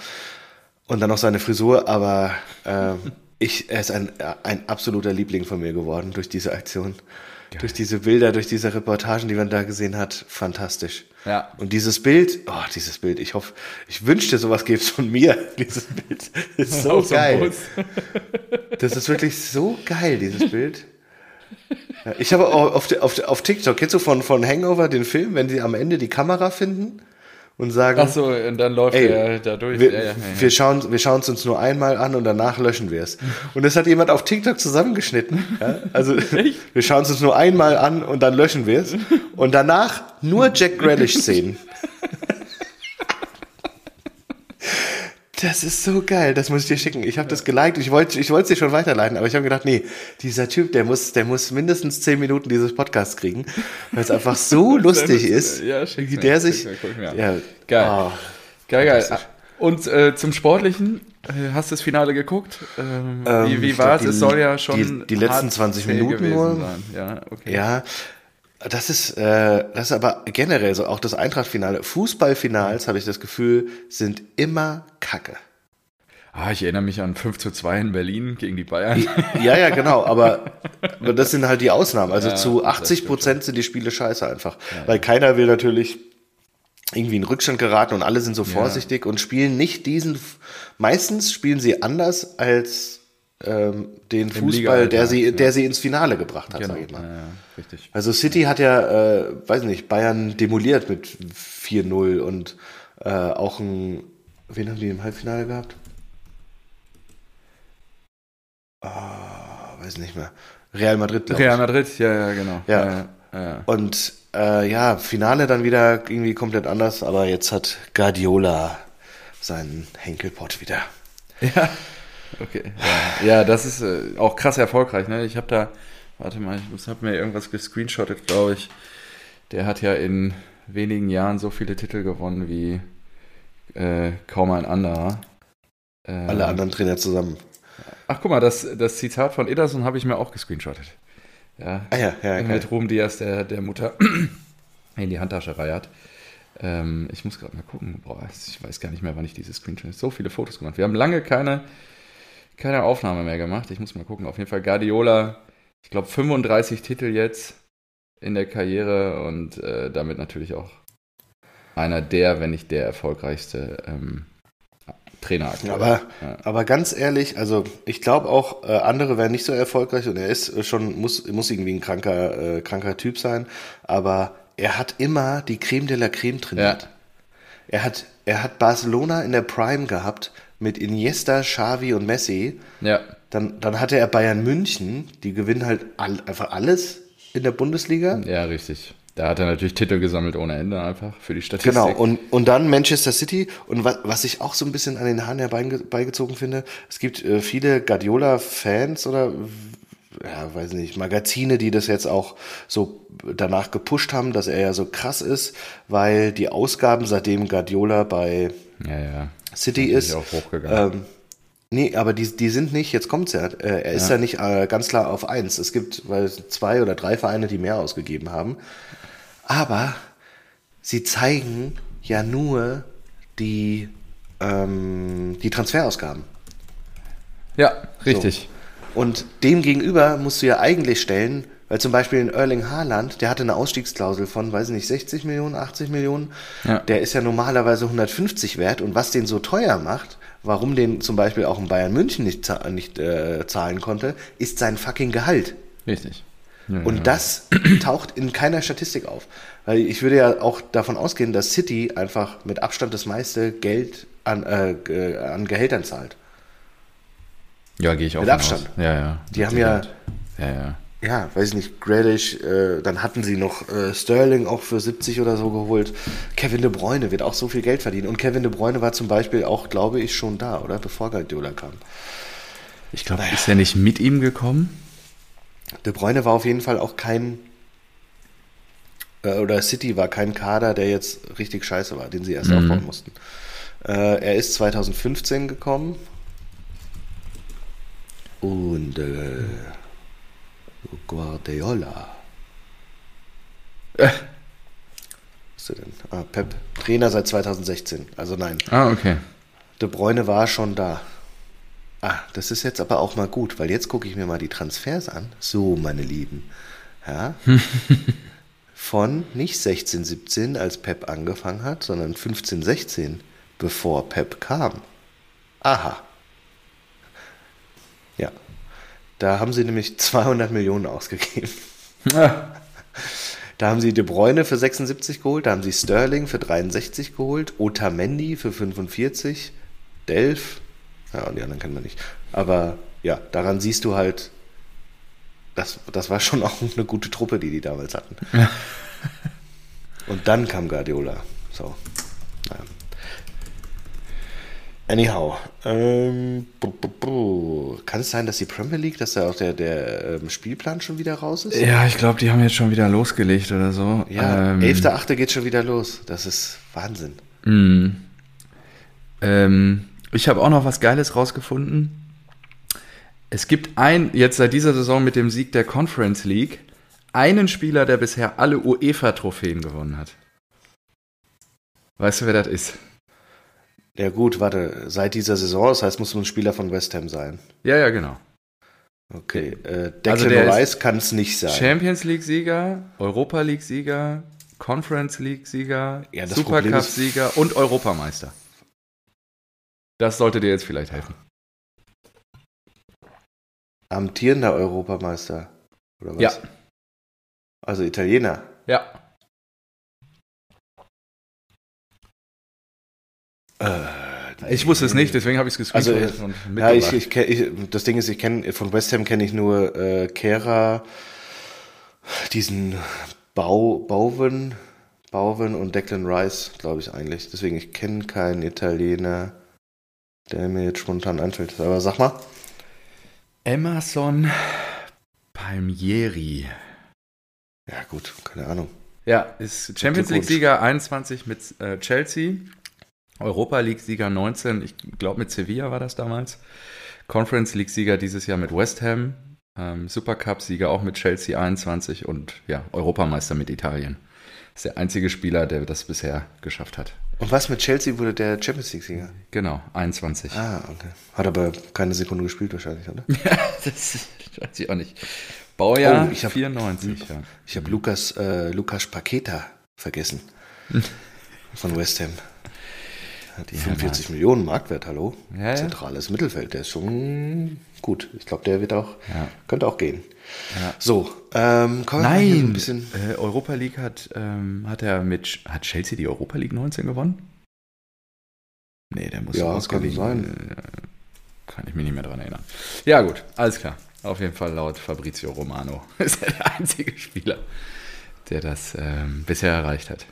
und dann noch seine Frisur. Aber ähm, ich, er ist ein ein absoluter Liebling von mir geworden durch diese Aktion. Durch diese Bilder, durch diese Reportagen, die man da gesehen hat, fantastisch. Ja. Und dieses Bild, oh, dieses Bild, ich hoffe, ich wünschte, sowas gäbe es von mir. Dieses Bild ist so geil. Das ist wirklich so geil, dieses Bild. Ja, Ich habe auch auf, auf, auf TikTok, kennst du von, von Hangover den Film, wenn sie am Ende die Kamera finden und sagen, Ach so, und dann läuft Ey, er da durch. wir, ja, ja, wir schauen wir schauen es uns nur einmal an und danach löschen wir es. Und das hat jemand auf TikTok zusammengeschnitten. Also wir schauen es uns nur einmal an und dann löschen wir es. Und danach nur Jack Grealish-Szenen. Das ist so geil, das muss ich dir schicken. Ich habe das geliked, ich wollte ich wollte es dir schon weiterleiten, aber ich habe gedacht, nee, dieser Typ, der muss, der muss mindestens zehn Minuten dieses Podcast kriegen, weil es einfach so lustig ist, Ja, schick's wie mir, der schick's sich, mir, guck ich mir an. ja, Geil. oh. Geil, geil. Und äh, zum Sportlichen, äh, hast du das Finale geguckt? Ähm, Ähm, wie wie war es? Es soll ja schon die- die letzten hart 20 zäh Minuten gewesen nur. sein. Ja, okay. Ja, das ist, äh, das ist aber generell so, auch das Eintracht-Finale. Fußballfinals, habe ich das Gefühl, sind immer Kacke. Ah, ich erinnere mich an 5 zu 2 in Berlin gegen die Bayern. Ja, ja, genau, aber, aber das sind halt die Ausnahmen. Also Ja, zu das 80 Prozent sind die Spiele scheiße einfach. Weil keiner will natürlich irgendwie in Rückstand geraten und alle sind so vorsichtig und spielen nicht diesen, meistens spielen sie anders als ähm, den Fußball, Liga-Alltag, der sie, ja. der sie ins Finale gebracht hat, Genau. sag ich mal. Ja, ja, richtig. Also City hat ja, äh, weiß nicht, Bayern demoliert mit 4-0 und äh, auch ein, wen haben die im Halbfinale gehabt? Ah, weiß nicht mehr. Real Madrid, glaube Real ich. Madrid, ja, ja, genau. Ja. ja, ja. Und äh, ja, Finale dann wieder irgendwie komplett anders, aber jetzt hat Guardiola seinen Henkelpott wieder. Ja, okay. Ja, ja das ist äh, auch krass erfolgreich. Ne? Ich habe da, warte mal, ich habe mir irgendwas gescreenshottet, glaube ich. Der hat ja in wenigen Jahren so viele Titel gewonnen wie äh, kaum ein anderer. Ähm, Alle anderen Trainer zusammen. Ach, guck mal, das, das Zitat von Ederson habe ich mir auch gescreenshottet. Ja, Ah ja, ja, mit Ruhm Diaz, der, der Mutter in die Handtasche reiert. Ähm, ich muss gerade mal gucken. Boah, ich weiß gar nicht mehr, wann ich diese Screenshot. So viele Fotos gemacht. Wir haben lange keine, keine Aufnahme mehr gemacht. Ich muss mal gucken. Auf jeden Fall Guardiola, ich glaube 35 Titel jetzt in der Karriere und äh, damit natürlich auch einer der, wenn nicht der erfolgreichste ähm, Trainer aktuell. Aber, Ja. aber ganz ehrlich, also ich glaube auch, äh, andere wären nicht so erfolgreich und er ist äh, schon, muss, muss irgendwie ein kranker, äh, kranker Typ sein, aber er hat immer die Creme de la Creme trainiert. Ja. Er hat, er hat Barcelona in der Prime gehabt mit Iniesta, Xavi und Messi. ja, Dann, dann hatte er Bayern München, die gewinnen halt all, einfach alles in der Bundesliga. ja, richtig. Da hat er natürlich Titel gesammelt ohne Ende einfach für die Statistik. Genau, und, und dann Manchester City. Und was, was ich auch so ein bisschen an den Haaren herbeigezogen finde, es gibt äh, viele Guardiola-Fans oder, ja, weiß nicht, Magazine, die das jetzt auch so danach gepusht haben, dass er ja so krass ist, weil die Ausgaben, seitdem Guardiola bei ja, ja. City ist, auch hochgegangen. ähm, nee, aber die, die sind nicht, jetzt kommt's ja, äh, er ist ja, nicht äh, ganz klar auf eins. Es gibt weil zwei oder drei Vereine, die mehr ausgegeben haben. Aber sie zeigen ja nur die, ähm, die Transferausgaben. Ja, richtig. Und dem gegenüber musst du ja eigentlich stellen, weil zum Beispiel in Erling Haaland, der hatte eine Ausstiegsklausel von, weiß ich nicht, 60 Millionen, 80 Millionen. Ja. Der ist ja normalerweise 150 wert. Und was den so teuer macht, warum den zum Beispiel auch in Bayern München nicht, nicht äh, zahlen konnte, ist sein fucking Gehalt. Richtig. Und das taucht in keiner Statistik auf. Weil ich würde ja auch davon ausgehen, dass City einfach mit Abstand das meiste Geld an, äh, ge- an Gehältern zahlt. Ja, gehe ich auch Mit Abstand. Aus. Ja, ja. Die haben ja, Ja, ja. ja, weiß ich nicht, Grealish, äh, dann hatten sie noch äh, Sterling auch für 70 oder so geholt. Kevin De Bruyne wird auch so viel Geld verdienen. Und Kevin De Bruyne war zum Beispiel auch, glaube ich, schon da, oder? Bevor Guardiola kam. Ich glaube, ist er nicht mit ihm gekommen? De Bruyne war auf jeden Fall auch kein, äh, oder City war kein Kader, der jetzt richtig scheiße war, den sie erst aufbauen mussten. Äh, er ist 2015 gekommen und äh, Guardiola. Was ist denn? Ah, Pep. Trainer seit 2016. Also nein, Ah, okay. De Bruyne war schon da. Ah, das ist jetzt aber auch mal gut, weil jetzt gucke ich mir mal die Transfers an. So, meine Lieben. Ja. Von nicht 16, 17, als Pep angefangen hat, sondern 15, 16, bevor Pep kam. Aha. Ja. Da haben sie nämlich 200 Millionen ausgegeben. Da haben sie De Bruyne für 76 geholt, da haben sie Sterling für 63 geholt, Otamendi für 45, Delf, ja, und die anderen kennen wir nicht. Aber ja, daran siehst du halt, das, das war schon auch eine gute Truppe, die die damals hatten. Und dann kam Guardiola. So. Anyhow, ähm, bu, bu, bu. kann es sein, dass die Premier League, dass da auch der, der ähm, Spielplan schon wieder raus ist? Ja, ich glaube, die haben jetzt schon wieder losgelegt oder so. Ja, ähm, 11.8. geht schon wieder los. Das ist Wahnsinn. Ähm, ich habe auch noch was Geiles rausgefunden. Es gibt ein, jetzt seit dieser Saison mit dem Sieg der Conference League, einen Spieler, der bisher alle UEFA-Trophäen gewonnen hat. Weißt du, wer das ist? Ja gut, warte, seit dieser Saison, das heißt, muss ein Spieler von West Ham sein. Ja, ja, genau. Okay, äh, Declan Also der Rice kann es nicht sein. Champions League-Sieger, Europa League-Sieger, Conference League-Sieger, Ja, Supercup-Sieger und Europameister. Das sollte dir jetzt vielleicht helfen. Amtierender Europameister. Oder was? Ja. Also Italiener. Ja. Ich wusste es nicht, deswegen habe ich es Also, gescreenshottet und Ja, ich, ich, ich, das Ding ist, ich kenne von West Ham kenne ich nur äh, Kera, diesen Bau, Bowen, Bowen und Declan Rice, glaube ich eigentlich. Deswegen, ich kenne keinen Italiener, der mir jetzt spontan einfällt. Aber sag mal. Emerson Palmieri. Ja gut, keine Ahnung. Ja, ist Champions. League-Sieger 21 mit äh, Chelsea, Europa League-Sieger 19, ich glaube mit Sevilla war das damals, Conference League-Sieger dieses Jahr mit West Ham, ähm, Supercup-Sieger auch mit Chelsea 21 und ja, Europameister mit Italien. Ist der einzige Spieler, der das bisher geschafft hat. Und was mit Chelsea wurde der Champions League-Sieger? Genau, 21. Ah, okay. Hat aber keine Sekunde gespielt wahrscheinlich, oder? das weiß ich auch nicht. Baujahr Oh, ich hab- 94, ja. Ich habe Lukas, äh, Lukas Paqueta vergessen. Von West Ham. Hat 45 Millionen Marktwert, hallo? Ja. Zentrales Mittelfeld, der ist schon gut. Ich glaube, der wird auch, könnte auch gehen. So, ähm, kommen wir Nein, ein bisschen. äh, Europa League hat, ähm, hat er mit, hat Chelsea die Europa League 19 gewonnen? Nee, der muss Ja, ausgeliehen. kann Äh, Kann ich mich nicht mehr dran erinnern. Ja, gut, alles klar. Auf jeden Fall laut Fabrizio Romano ist er der einzige Spieler, der das ähm, bisher erreicht hat.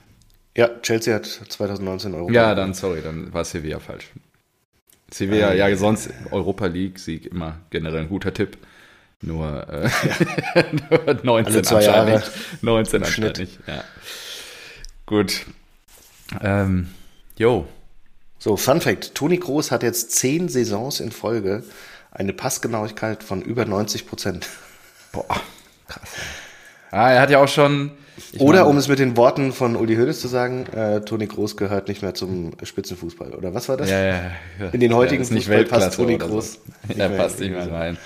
Ja, Chelsea hat 2019 Euro. Ja, dann, sorry, dann war Sevilla falsch. Sevilla, ja, sonst Europa League-Sieg immer generell ein guter Tipp. Nur, äh, nur 19 Alle zwei anscheinend Jahre nicht. 19 im anscheinend nicht. Ja. Gut. Ähm, jo. So, Fun Fact: Toni Kroos hat jetzt zehn Saisons in Folge eine Passgenauigkeit von über 90 Prozent. Boah, krass. Ah, er hat ja auch schon. Ich Oder meine- um es mit den Worten von Uli Hoeneß zu sagen, äh, Toni Kroos gehört nicht mehr zum Spitzenfußball. Oder was war das? Ja, ja, ja. In den heutigen ja, Fußball passt Toni Kroos So. nicht Er mehr passt nicht mehr rein.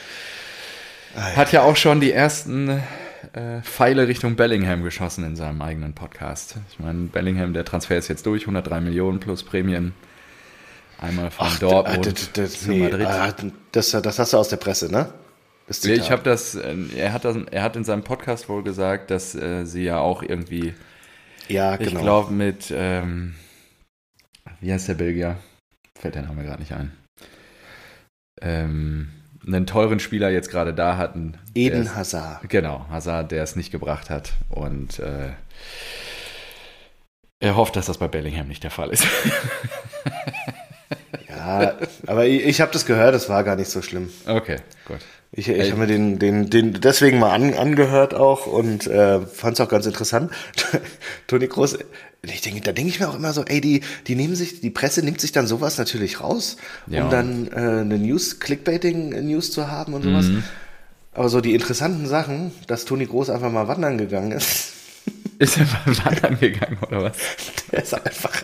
Hat ja auch schon die ersten äh, Pfeile Richtung Bellingham geschossen in seinem eigenen Podcast. Ich meine, Bellingham, der Transfer ist jetzt durch, 103 Millionen plus Prämien. Einmal von Ach, Dortmund das, das, zu nee, Madrid. ah, das, das hast du aus der Presse, ne? Das Zitat. Ich habe das, äh, er hat das, er hat in seinem Podcast wohl gesagt, dass äh, sie ja auch irgendwie, ja, ich genau. glaube mit, ähm, wie heißt der Belgier? Fällt der Name gerade nicht ein. Ähm, einen teuren Spieler jetzt gerade da hatten. Eden es- Hazard. Genau, Hazard, der es nicht gebracht hat. Und äh, er hofft, dass das bei Bellingham nicht der Fall ist. Ja, aber ich, ich habe das gehört, das war gar nicht so schlimm. okay, gut. Ich, ich habe mir den, den, den deswegen mal an, angehört auch und äh, fand es auch ganz interessant. Toni Groß, ich denke, da denke ich mir auch immer so, ey, die, die nehmen sich, die Presse nimmt sich dann sowas natürlich raus, um Ja. dann äh, eine News, Clickbaiting-News zu haben und sowas. Aber so die interessanten Sachen, dass Toni Groß einfach mal wandern gegangen ist, Ist er wandern gegangen oder was? der ist einfach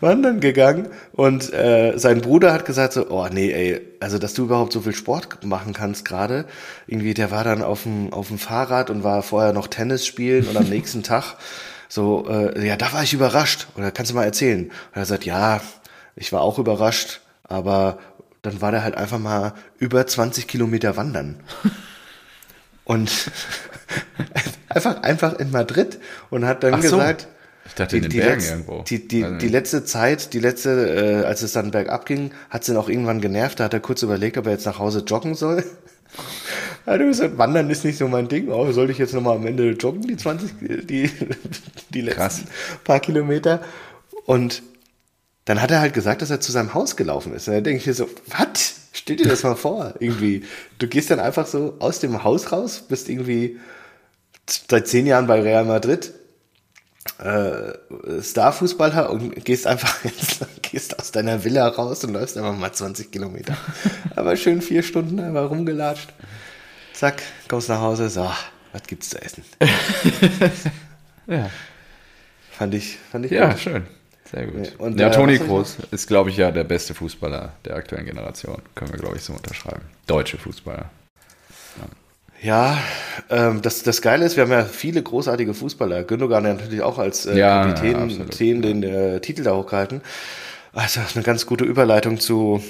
wandern gegangen und äh, sein Bruder hat gesagt so, oh nee, ey, also dass du überhaupt so viel Sport machen kannst gerade, irgendwie, der war dann auf dem auf dem Fahrrad und war vorher noch Tennis spielen und am nächsten Tag so, äh, ja, da war ich überrascht. Oder kannst du mal erzählen? Und er sagt, ja, ich war auch überrascht, aber dann war der halt einfach mal über 20 Kilometer wandern. Und einfach, einfach in Madrid und hat dann Ach so. gesagt, Ich dachte in den die, Bergen letz- irgendwo. Die, die, Also die letzte Zeit, die letzte, äh, als es dann bergab ging, hat es ihn auch irgendwann genervt. Da hat er kurz überlegt, ob er jetzt nach Hause joggen soll. Er hat gesagt, Wandern ist nicht so mein Ding. Oh, soll ich jetzt nochmal am Ende joggen, die 20, die, die letzten Krass. paar Kilometer? Und dann hat er halt gesagt, dass er zu seinem Haus gelaufen ist. Und dann denke ich mir so, was? Stell dir das mal vor, irgendwie. Du gehst dann einfach so aus dem Haus raus, bist irgendwie seit zehn Jahren bei Real Madrid, äh, Starfußballer und gehst einfach jetzt, gehst aus deiner Villa raus und läufst einfach mal 20 Kilometer. Aber schön vier Stunden einfach rumgelatscht. Zack, kommst nach Hause, so, was gibt's zu essen? ja. Fand ich, fand ich ja, gut. schön. Sehr gut. Ja, und, ja, Toni Kroos ist, glaube ich, ja der beste Fußballer der aktuellen Generation. Können wir, glaube ich, so unterschreiben. Deutsche Fußballer. Ja, ähm, das, das Geile ist, wir haben ja viele großartige Fußballer. Gündogan hat natürlich auch als äh, Ja, Kapitän ja. Kapitän den äh, Titel da hochgehalten. Also eine ganz gute Überleitung zu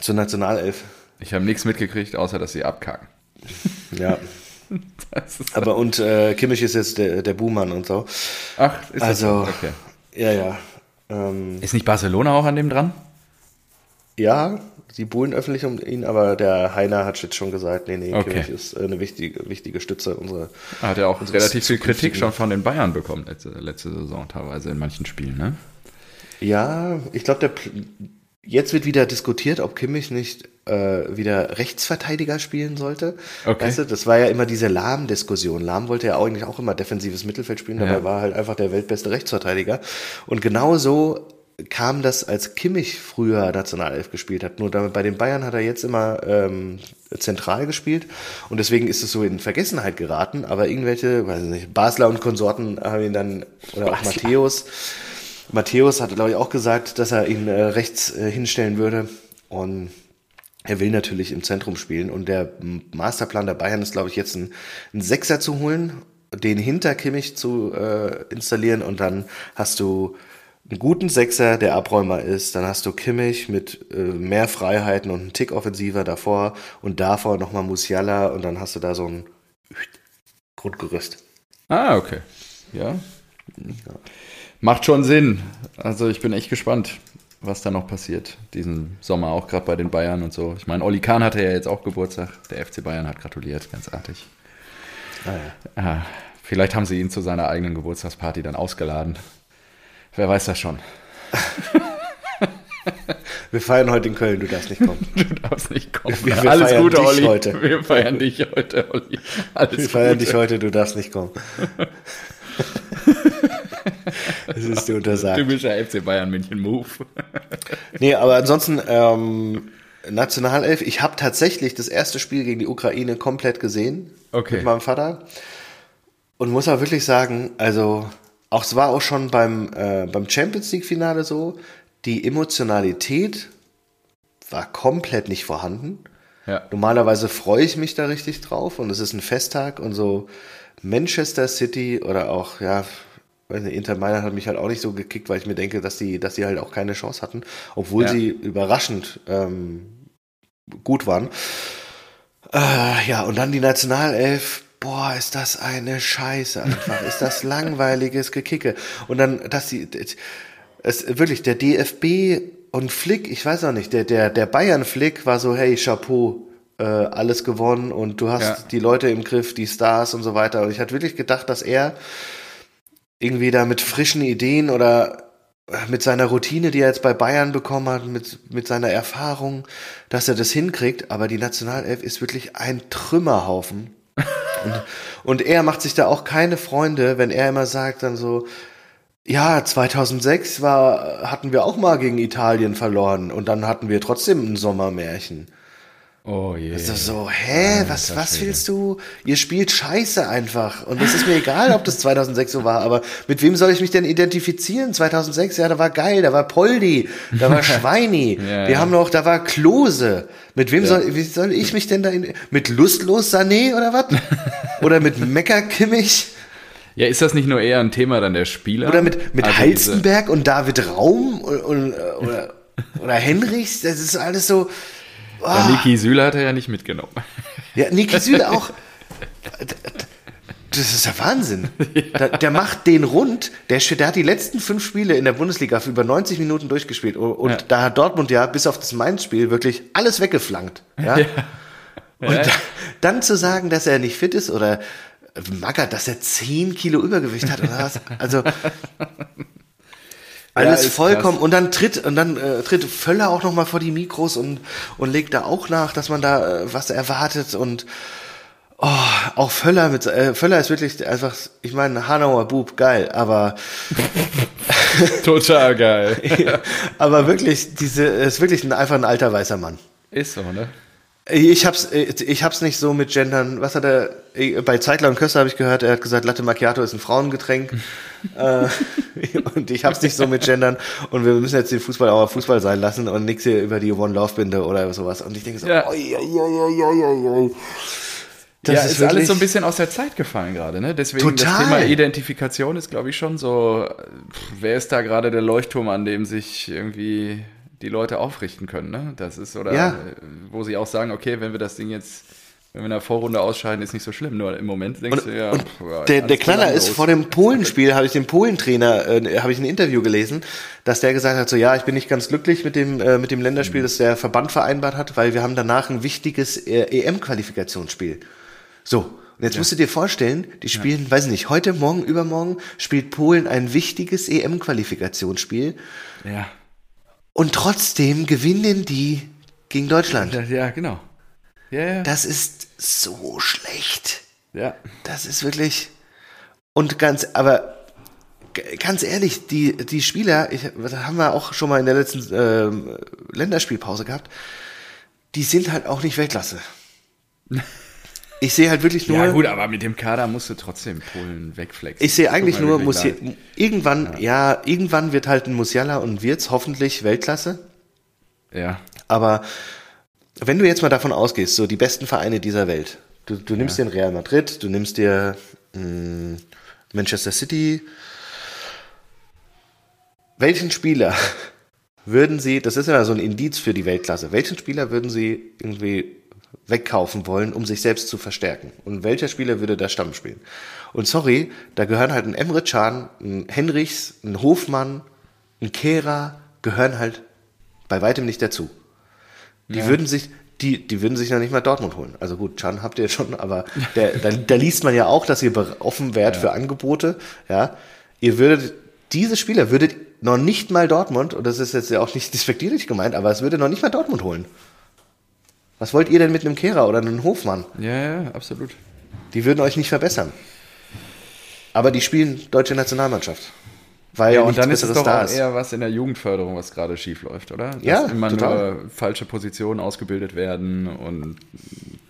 zur Nationalelf. Ich habe nichts mitgekriegt, außer dass sie abkacken. Ja, aber und äh, Kimmich ist jetzt der, der Buhmann und so. Ach, ist Also- das so? Okay. Ja, ja. Ähm, Ist nicht Barcelona auch an dem dran? Ja, sie buhlen öffentlich um ihn, aber der Heiner hat jetzt schon gesagt, nee, nee, Okay. Kimmich ist äh, eine wichtige, wichtige Stütze unserer. Hat er auch relativ viel Kritik schon von den Bayern bekommen letzte, letzte Saison teilweise in manchen Spielen, ne? Ja, ich glaube, jetzt wird wieder diskutiert, ob Kimmich nicht äh, wieder Rechtsverteidiger spielen sollte. Okay. Weißt du, das war ja immer diese Lahm-Diskussion. Lahm wollte ja eigentlich auch immer defensives Mittelfeld spielen, dabei Ja. war halt einfach der weltbeste Rechtsverteidiger. Und genau so kam das, als Kimmich früher Nationalelf gespielt hat. Nur damit bei den Bayern hat er jetzt immer ähm, zentral gespielt und deswegen ist es so in Vergessenheit geraten. Aber irgendwelche, weiß ich nicht, Basler und Konsorten haben ihn dann, oder auch. Matthäus, Matthäus hat, glaube ich, auch gesagt, dass er ihn äh, rechts äh, hinstellen würde. Und er will natürlich im Zentrum spielen. Und der Masterplan der Bayern ist, glaube ich, jetzt ein, einen Sechser zu holen, den hinter Kimmich zu äh, installieren. Und dann hast du einen guten Sechser, der Abräumer ist. Dann hast du Kimmich mit äh, mehr Freiheiten und einen Tick offensiver davor. Und davor nochmal Musiala. Und dann hast du da so ein Grundgerüst. Ah, okay. Ja. Macht schon Sinn. Also ich bin echt gespannt, was da noch passiert diesen Sommer, auch gerade bei den Bayern und so. Ich meine, Oli Kahn hatte ja jetzt auch Geburtstag. Der FC Bayern hat gratuliert, ganz artig. Ah, ja. Ah, vielleicht haben sie ihn zu seiner eigenen Geburtstagsparty dann ausgeladen. Wer weiß das schon. Wir feiern heute in Köln, du darfst nicht kommen. Du darfst nicht kommen. Wir- wir Alles Gute, Olli. heute. Wir feiern dich heute, Olli. Alles Wir feiern Gute. dich heute, du darfst nicht kommen. Das ist dir untersagt. Typischer FC Bayern München Move. Nee, aber ansonsten, ähm, Nationalelf, ich habe tatsächlich das erste Spiel gegen die Ukraine komplett gesehen. Okay. Mit meinem Vater. Und muss auch wirklich sagen, also, auch es war auch schon beim, äh, beim Champions League-Finale so, die Emotionalität war komplett nicht vorhanden. Ja. Normalerweise freue ich mich da richtig drauf und es ist ein Festtag und so Manchester City oder auch, ja, Inter Mailand hat mich halt auch nicht so gekickt, weil ich mir denke, dass die, dass die halt auch keine Chance hatten, obwohl Ja. sie überraschend ähm, gut waren. Äh, ja, und dann die Nationalelf. Boah, ist das eine Scheiße einfach. ist das langweiliges Gekicke. Und dann, dass die, es, wirklich, der DFB und Flick, ich weiß auch nicht, der, der, der Bayern-Flick war so, hey, Chapeau, äh, alles gewonnen und du hast Ja. die Leute im Griff, die Stars und so weiter. Und ich hatte wirklich gedacht, dass er irgendwie da mit frischen Ideen oder mit seiner Routine, die er jetzt bei Bayern bekommen hat, mit, mit seiner Erfahrung, dass er das hinkriegt. Aber die Nationalelf ist wirklich ein Trümmerhaufen. Und, und er macht sich da auch keine Freunde, wenn er immer sagt dann so, ja, 2006 war, hatten wir auch mal gegen Italien verloren und dann hatten wir trotzdem ein Sommermärchen. Oh je. Ist so, hä, was, Alter was Schwede. willst du? Ihr spielt Scheiße einfach. Und es ist mir egal, ob das 2006 so war, aber mit wem soll ich mich denn identifizieren? 2006, ja, da war geil, da war Poldi, da war Schweini, Ja, wir ja. haben noch, da war Klose. Mit wem soll, wie soll ich mich denn da, in, mit Lustlos Sané oder was? Oder mit Mecker Kimmich? Ja, ist das nicht nur eher ein Thema dann der Spieler? Oder mit, mit Also Halstenberg und David Raum und, und, oder, oder Henrichs? Das ist alles so, ja, Niki Süle hat er ja nicht mitgenommen. Ja, Niki Süle auch. Das ist ja Wahnsinn. Der, der macht den rund. Der, der hat die letzten fünf Spiele in der Bundesliga für über 90 Minuten durchgespielt. Und, und Ja. da hat Dortmund ja bis auf das Mainz-Spiel wirklich alles weggeflankt. Ja? Und Ja. da, dann zu sagen, dass er nicht fit ist oder Macker, dass er 10 Kilo Übergewicht hat oder was? Also alles ist vollkommen krass. und dann tritt und dann äh, tritt Völler auch noch mal vor die Mikros und und legt da auch nach, dass man da äh, was erwartet und oh, auch Völler mit äh, Völler ist wirklich einfach, ich meine Hanauer Bub geil, aber Total geil. aber wirklich diese ist wirklich ein, einfach ein alter weißer Mann. Ist so, ne? Ich hab's, äh, ich hab's nicht so mit Gendern. Was hat er, äh, bei Zeitler und Köster habe ich gehört, er hat gesagt, Latte Macchiato ist ein Frauengetränk. äh, und ich hab's nicht so mit Gendern. Und wir müssen jetzt den Fußball auch Fußball sein lassen und nix hier über die One-Love-Binde oder sowas. Und ich denke so, Ja. oi, oi, oi, oi, oi. Das ja, ist, wirklich- alles so ein bisschen aus der Zeit gefallen gerade, ne? Deswegen Total. das Thema Identifikation ist, glaube ich, schon so, pff, wer ist da gerade der Leuchtturm, an dem sich irgendwie die Leute aufrichten können, ne? Das ist, oder Ja. äh, wo sie auch sagen, okay, wenn wir das Ding jetzt, wenn wir in der Vorrunde ausscheiden, ist nicht so schlimm. Nur im Moment denkst Und, du ja, ja, der, der Knaller ist, vor dem Polenspiel habe ich den Polentrainer, äh, habe ich ein Interview gelesen, dass der gesagt hat, so ja, ich bin nicht ganz glücklich mit dem, äh, mit dem Länderspiel, das der Verband vereinbart hat, weil wir haben danach ein wichtiges äh, EM-Qualifikationsspiel. So, und jetzt musst du dir vorstellen, die spielen, weiß ich nicht, heute, morgen, übermorgen spielt Polen ein wichtiges EM-Qualifikationsspiel Ja. Und trotzdem gewinnen die gegen Deutschland. Ja, genau. Ja, ja. Das ist so schlecht. ja. Das ist wirklich und ganz, aber ganz ehrlich, die die Spieler, ich, das haben wir auch schon mal in der letzten ähm, Länderspielpause gehabt, die sind halt auch nicht Weltklasse. Ich sehe halt wirklich nur, Ja, gut, aber mit dem Kader musst du trotzdem Polen wegflexen. ich sehe eigentlich nur, muss hier, irgendwann, ja. irgendwann wird halt ein Musiala und Wirtz hoffentlich Weltklasse. Ja. Aber wenn du jetzt mal davon ausgehst, so die besten Vereine dieser Welt, du, du nimmst dir den Real Madrid, du nimmst dir mh, Manchester City, welchen Spieler würden sie, das ist ja so ein Indiz für die Weltklasse, welchen Spieler würden sie irgendwie wegkaufen wollen, um sich selbst zu verstärken? Und welcher Spieler würde da Stamm spielen? Und sorry, da gehören halt ein Emre Can, ein Henrichs, ein Hofmann, ein Kehrer, gehören halt bei weitem nicht dazu. Die würden sich, die, die würden sich noch nicht mal Dortmund holen. Also gut, Chan habt ihr schon, aber der, da, da liest man ja auch, dass ihr offen wärt für Angebote. Ja, ihr würdet, diese Spieler würdet noch nicht mal Dortmund, und das ist jetzt ja auch nicht despektierlich gemeint, aber es würde noch nicht mal Dortmund holen. Was wollt ihr denn mit einem Kehrer oder einem Hofmann? Ja, ja, absolut. Die würden euch nicht verbessern. Aber die spielen deutsche Nationalmannschaft. Weil Ja, ja, und dann ist es doch da eher was in der Jugendförderung, was gerade schief läuft, oder? Dass Ja, immer total. nur falsche Positionen ausgebildet werden und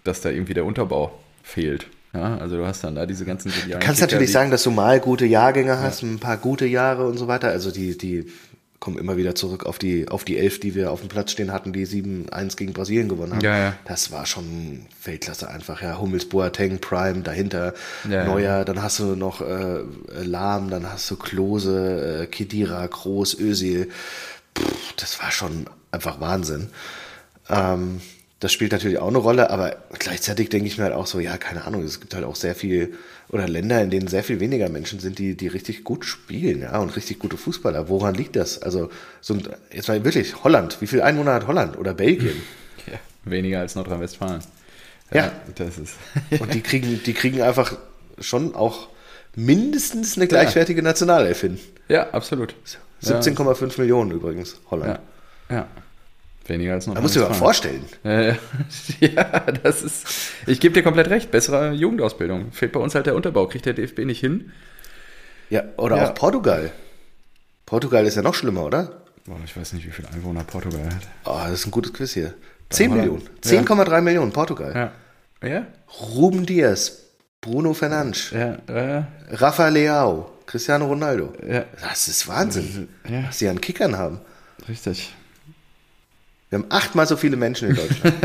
dass da irgendwie der Unterbau fehlt. Ja, also du hast dann da diese ganzen Du kannst natürlich sagen, dass du mal gute Jahrgänge hast, ein paar gute Jahre und so weiter. Also die, die kommen immer wieder zurück auf die, auf die elf, die wir auf dem Platz stehen hatten, die 7-1 gegen Brasilien gewonnen haben. Ja, ja. Das war schon Weltklasse einfach. Ja, Hummels, Boateng, Prime, dahinter Ja. Neuer, dann hast du noch äh, Lahm, dann hast du Klose, äh, Kedira, Groß, Özil. Pff, das war schon einfach Wahnsinn. Ähm, Das spielt natürlich auch eine Rolle, aber gleichzeitig denke ich mir halt auch so, ja, keine Ahnung, es gibt halt auch sehr viel, oder Länder, in denen sehr viel weniger Menschen sind, die, die richtig gut spielen, ja, und richtig gute Fußballer. Woran liegt das? Also, so ein, jetzt mal wirklich, Holland, wie viele Einwohner hat Holland? Oder Belgien? Ja, weniger als Nordrhein-Westfalen. Ja. Das ist. Und die kriegen, die kriegen einfach schon auch mindestens eine gleichwertige Nationalelf hin. ja, absolut. 17,5 Millionen übrigens, Holland. Ja. ja. Weniger als Da musst du dir mal vorstellen. Äh, ja, das ist. Ich gebe dir komplett recht. Bessere Jugendausbildung. Fehlt bei uns halt der Unterbau. Kriegt der DFB nicht hin. Ja, oder Ja. auch Portugal. Portugal ist ja noch schlimmer, oder? Boah, ich weiß nicht, wie viele Einwohner Portugal hat. Oh, das ist ein gutes Quiz hier. 10 Holland. Millionen. 10,3 Millionen, Portugal. Ja. Ja? Ruben Diaz, Bruno Fernandes, Ja. Äh, Rafa Leao, Cristiano Ronaldo. ja. Das ist Wahnsinn, Ja. was die an Kickern haben. Richtig. Wir haben achtmal so viele Menschen in Deutschland.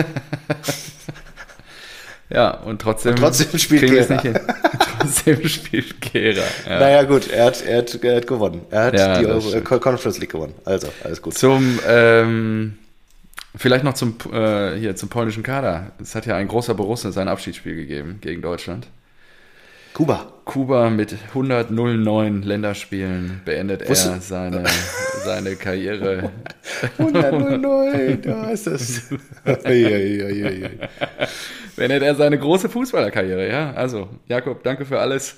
Ja, und trotzdem, trotzdem spielt Gera. nicht hin. trotzdem spielt Gera. Ja. Naja, gut, er hat, er, hat, er hat gewonnen. Er hat Ja, die Euro, äh, Conference League gewonnen. Also, alles gut. Zum, ähm, vielleicht noch zum, äh, hier, zum polnischen Kader. Es hat ja ein großer Borussia sein Abschiedsspiel gegeben gegen Deutschland. Kuba. Kuba mit 109 Länderspielen beendet Wusste- er seine, seine Karriere. 109, da ist das. Beendet er seine große Fußballerkarriere, ja. Also, Jakob, danke für alles.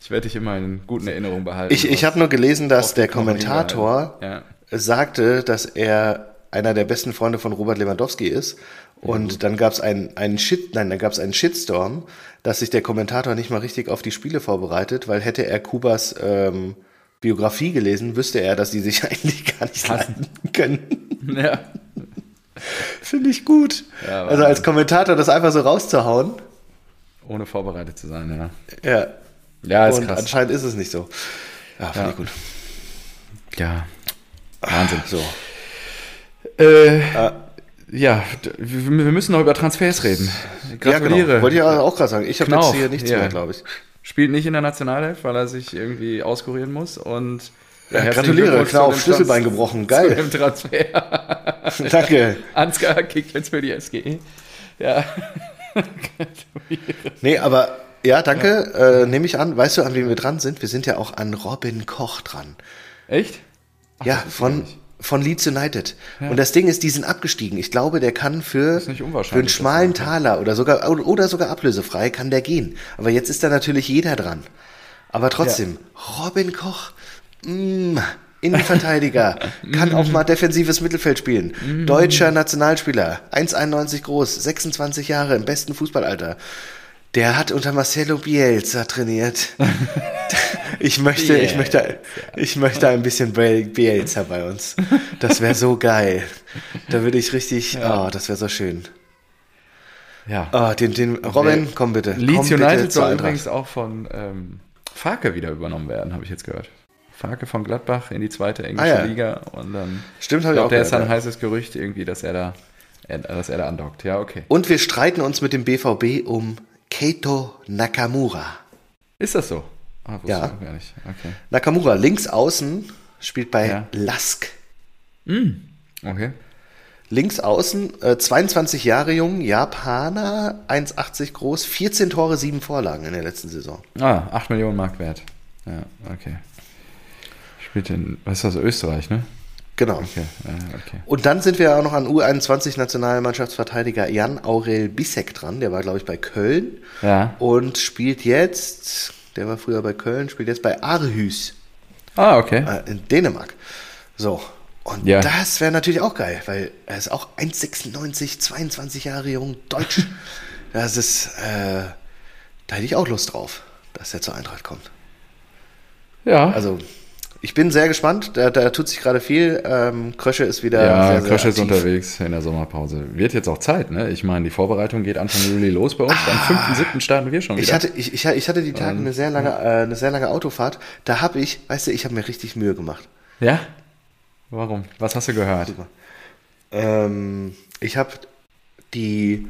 Ich werde dich immer in guten Erinnerungen behalten. ich ich habe nur gelesen, dass der Kommentator Ja. sagte, dass er einer der besten Freunde von Robert Lewandowski ist. Und dann gab es einen, einen Shit, nein, dann gab es einen Shitstorm, dass sich der Kommentator nicht mal richtig auf die Spiele vorbereitet, weil hätte er Kubas ähm, Biografie gelesen, wüsste er, dass die sich eigentlich gar nicht leiden können. ja. Finde ich gut. Ja, also als Kommentator das einfach so rauszuhauen. Ohne vorbereitet zu sein, ja. Ja. Ja, ist Und krass. anscheinend ist es nicht so. Ja, finde Ja. ich gut. Ja. Wahnsinn. So. Äh, ja, wir müssen noch über Transfers reden. Gratuliere. Ja, genau. Wollte ich auch gerade sagen. Ich habe jetzt hier nichts ja. mehr, glaube ich. Spielt nicht in der Nationalelf, weil er sich irgendwie auskurieren muss und Ja, gratuliere, Knauf, zu Schlüsselbein Trans- gebrochen. Zu Geil. dem Transfer. Danke. Ansgar kickt jetzt für die SGE. Ja. Nee, aber ja, danke. Äh, Nehme ich an. Weißt du, an wen wir dran sind? Wir sind ja auch an Robin Koch dran. Echt? ja, wusste ich von. Von Leeds United. Und das Ding ist, die sind abgestiegen. Ich glaube, der kann für, für einen schmalen Taler oder sogar, oder sogar ablösefrei kann der gehen. Aber jetzt ist da natürlich jeder dran. Aber trotzdem, Robin Koch, mh, Innenverteidiger, kann auch mal defensives Mittelfeld spielen. Deutscher Nationalspieler, 1,91 groß, 26 Jahre im besten Fußballalter. Der hat unter Marcelo Bielsa trainiert. Ich möchte, ich möchte, ich möchte ein bisschen Biel- Bielsa bei uns. Das wäre so geil. Da würde ich richtig, oh, das wäre so schön. Ja. Oh, den, den, Robin, komm bitte. komm Leeds bitte United zur soll übrigens auch von ähm, Farke wieder übernommen werden, habe ich jetzt gehört. Farke von Gladbach in die zweite englische Ah, ja. Liga und dann. Stimmt, habe ich auch der ist ein ja. heißes Gerücht irgendwie, dass er da, dass er da andockt. Ja, okay. Und wir streiten uns mit dem BVB um Keito Nakamura. Ist das so? Ah, wusste Ja. ich auch gar nicht. Okay. Nakamura, links außen, spielt bei Ja. Lask. Okay. Links außen, äh, 22 Jahre jung, Japaner, 1,80 groß, 14 Tore, 7 Vorlagen in der letzten Saison. Ah, 8 Millionen Mark wert. Ja, okay. Spielt in, was ist das, Österreich, ne? Genau. Okay, ja, okay. Und dann sind wir auch noch an U21-Nationalmannschaftsverteidiger Jan Aurel Bissek dran. Der war, glaube ich, bei Köln Ja. und spielt jetzt, der war früher bei Köln, spielt jetzt bei Aarhus Ah, okay. äh, in Dänemark. So. Und Ja. das wäre natürlich auch geil, weil er ist auch 1,96, 22 Jahre jung, deutsch. Das ist, äh, da hätte ich auch Lust drauf, dass er zur Eintracht kommt. Ja. Also, ich bin sehr gespannt. Da, da tut sich gerade viel. Ähm, Krösche ist wieder Ja, sehr, sehr Krösche ist aktiv. unterwegs in der Sommerpause. Wird jetzt auch Zeit, ne? Ich meine, die Vorbereitung geht Anfang Juli los bei uns. Am 5.7. starten wir schon wieder. Ich hatte, ich, ich, ich hatte die Tage eine sehr lange, äh, eine sehr lange Autofahrt. Da habe ich, weißt du, ich habe mir richtig Mühe gemacht. ja? Warum? Was hast du gehört? Ähm, ich habe die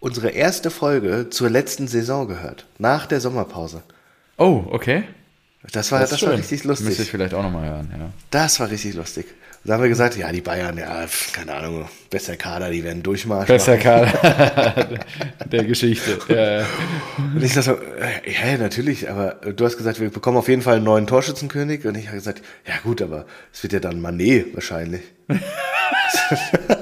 unsere erste Folge zur letzten Saison gehört, nach der Sommerpause. Oh, okay. Das war, das, das war richtig lustig. Müsste ich vielleicht auch nochmal hören, ja. Das war richtig lustig. Da haben wir gesagt, ja, die Bayern, ja, keine Ahnung, besser Kader, die werden Durchmarsch. Besser Kader der Geschichte. Ja, ja. Und ich dachte so, äh, ja, natürlich, aber du hast gesagt, wir bekommen auf jeden Fall einen neuen Torschützenkönig. Und ich habe gesagt, ja gut, aber es wird ja dann Manet wahrscheinlich.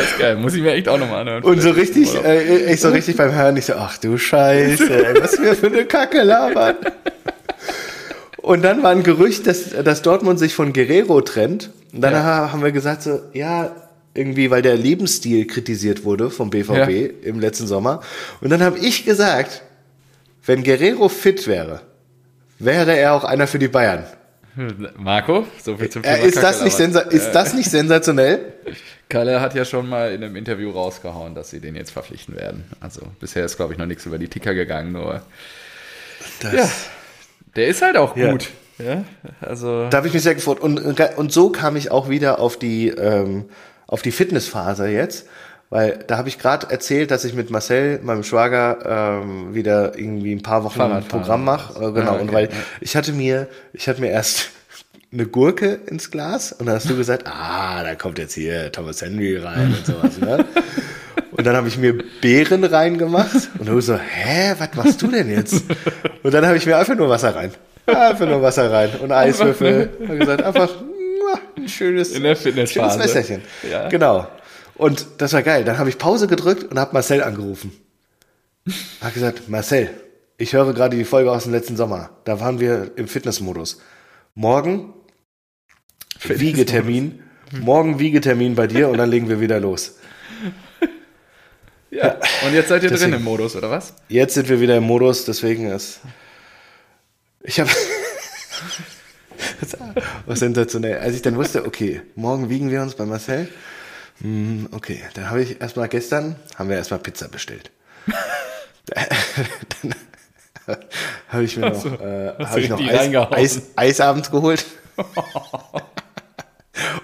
Das ist geil, muss ich mir echt auch nochmal anhören. Und so richtig, äh, ich so richtig beim Hören, ich so, ach du Scheiße, was wir für eine Kacke labern. Und dann war ein Gerücht, dass, dass Dortmund sich von Guerrero trennt. Und dann ja. haben wir gesagt so, ja, irgendwie, weil der Lebensstil kritisiert wurde vom BVB ja. im letzten Sommer. Und dann habe ich gesagt, wenn Guerrero fit wäre, wäre er auch einer für die Bayern. Marco, so viel zum Thema äh, ist, das nicht ist das nicht sensationell? Kalle hat ja schon mal in einem Interview rausgehauen, dass sie den jetzt verpflichten werden. Also bisher ist, glaube ich, noch nichts über die Ticker gegangen, nur. Das ja, der ist halt auch gut. Ja. ja also. Da habe ich mich sehr gefreut. Und, und so kam ich auch wieder auf die, ähm, auf die Fitnessphase jetzt. Weil da habe ich gerade erzählt, dass ich mit Marcel, meinem Schwager, ähm, wieder irgendwie ein paar Wochen ein Programm mache. Äh, genau. Ah, okay. Und weil ich hatte mir, ich hatte mir erst eine Gurke ins Glas und dann hast du gesagt, ah, da kommt jetzt hier Thomas Henry rein und sowas, ne? Und dann habe ich mir Beeren reingemacht und du so, hä, was machst du denn jetzt? Und dann habe ich mir einfach nur Wasser rein. Einfach nur Wasser rein und Eiswürfel. Und gesagt, einfach ein schönes, In der schönes Wässerchen. Ja. Genau. Und das war geil. Dann habe ich Pause gedrückt und habe Marcel angerufen. Hat gesagt, Marcel, ich höre gerade die Folge aus dem letzten Sommer. Da waren wir im Fitnessmodus. Morgen Wiegetermin. Morgen Wiegetermin bei dir und dann legen wir wieder los. Ja, und jetzt seid ihr deswegen, drin im Modus, oder was? Jetzt sind wir wieder im Modus, deswegen ist. Ich habe. was sensationell. Als ich dann wusste, okay, morgen wiegen wir uns bei Marcel. Hm, okay, dann habe ich erstmal gestern, haben wir erstmal Pizza bestellt. dann habe ich mir noch, so, äh, hab ich noch Eis, Eis, Eisabend geholt.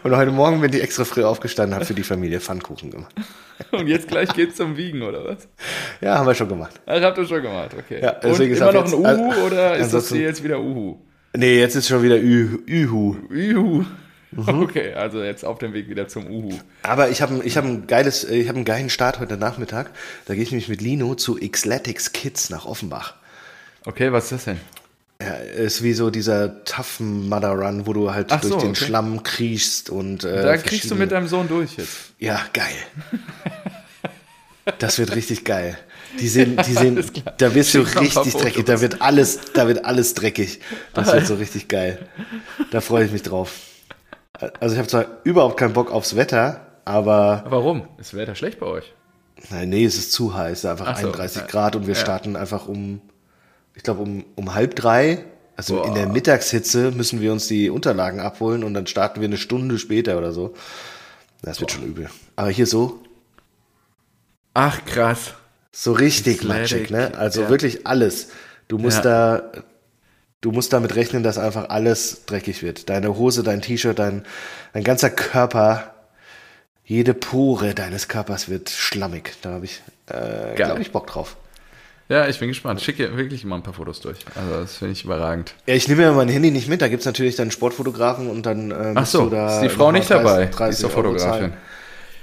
Und heute Morgen bin ich extra früh aufgestanden, habe für die Familie Pfannkuchen gemacht. Und jetzt gleich geht's zum Wiegen, oder was? Ja, haben wir schon gemacht. Das habt ihr schon gemacht, okay. Ja, Und immer noch ein Uhu also, oder ist das hier jetzt wieder Uhu? Nee, jetzt ist schon wieder Uhu. Uhu. Mhm. Okay, also jetzt auf dem Weg wieder zum Uhu. Aber ich habe ich hab ein geiles, ich habe einen geilen Start heute Nachmittag. Da gehe ich nämlich mit Lino zu Xletics Kids nach Offenbach. Okay, was ist das denn? Ja, ist wie so dieser Tough Mother Run, wo du halt Ach durch so, den okay. Schlamm kriechst und. Äh, da kriegst du mit deinem Sohn durch jetzt. Ja, geil. Das wird richtig geil. Die sind, die sind, da wirst du richtig dreckig. Da wird alles, da wird alles dreckig. Das wird so richtig geil. Da freue ich mich drauf. Also ich habe zwar überhaupt keinen Bock aufs Wetter, aber. Warum? Ist Wetter schlecht bei euch? Nein, nee, es ist zu heiß. Einfach so, 31 ja. Grad und wir ja. starten einfach um ich glaube, um, um halb drei, also Boah. in der Mittagshitze, müssen wir uns die Unterlagen abholen und dann starten wir eine Stunde später oder so. Das wird Boah. schon übel. Aber hier so. Ach, krass. So richtig matschig, ne? Also ja. wirklich alles. Du musst ja. da, du musst damit rechnen, dass einfach alles dreckig wird. Deine Hose, dein T-Shirt, dein, dein ganzer Körper, jede Pore deines Körpers wird schlammig. Da habe ich, äh, glaube ich, Bock drauf. Ja, ich bin gespannt. Schicke wirklich immer ein paar Fotos durch. Also das finde ich überragend. Ja, ich nehme ja mein Handy nicht mit. Da gibt es natürlich dann Sportfotografen und dann ähm, Ach so, ist die Frau nicht 30, dabei? 30 die ist doch Fotografin.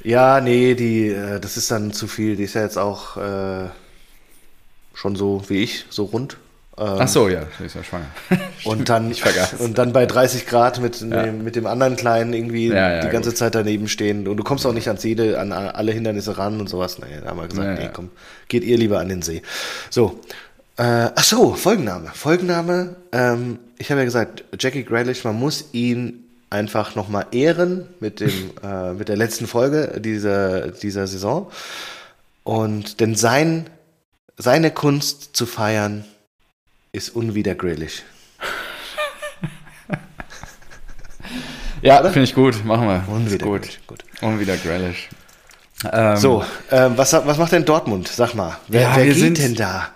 Ja, nee, die, äh, das ist dann zu viel. Die ist ja jetzt auch äh, schon so wie ich, so rund. Ähm, Ach so, ja, sie ist ja schwanger. und dann, ich und dann bei 30 Grad mit, ja. mit dem anderen Kleinen irgendwie ja, ja, die ganze gut. Zeit daneben stehen. Und du kommst auch nicht ans jede, an alle Hindernisse ran und sowas. Nee, da haben wir gesagt, nee, komm, geht ihr lieber an den See. So. Äh, ach so, Folgenname. Folgenname, ähm, ich habe ja gesagt, Jackie Grealish, man muss ihn einfach nochmal ehren mit dem, äh, mit der letzten Folge dieser, dieser Saison. Und denn sein, seine Kunst zu feiern, ist unwiedergrillig. ja, finde ich gut. Machen wir. Unwiedergrillig. Gut. gut. Ähm, so, ähm, was, was macht denn Dortmund? Sag mal. Wer, ja, wer geht sind, denn da?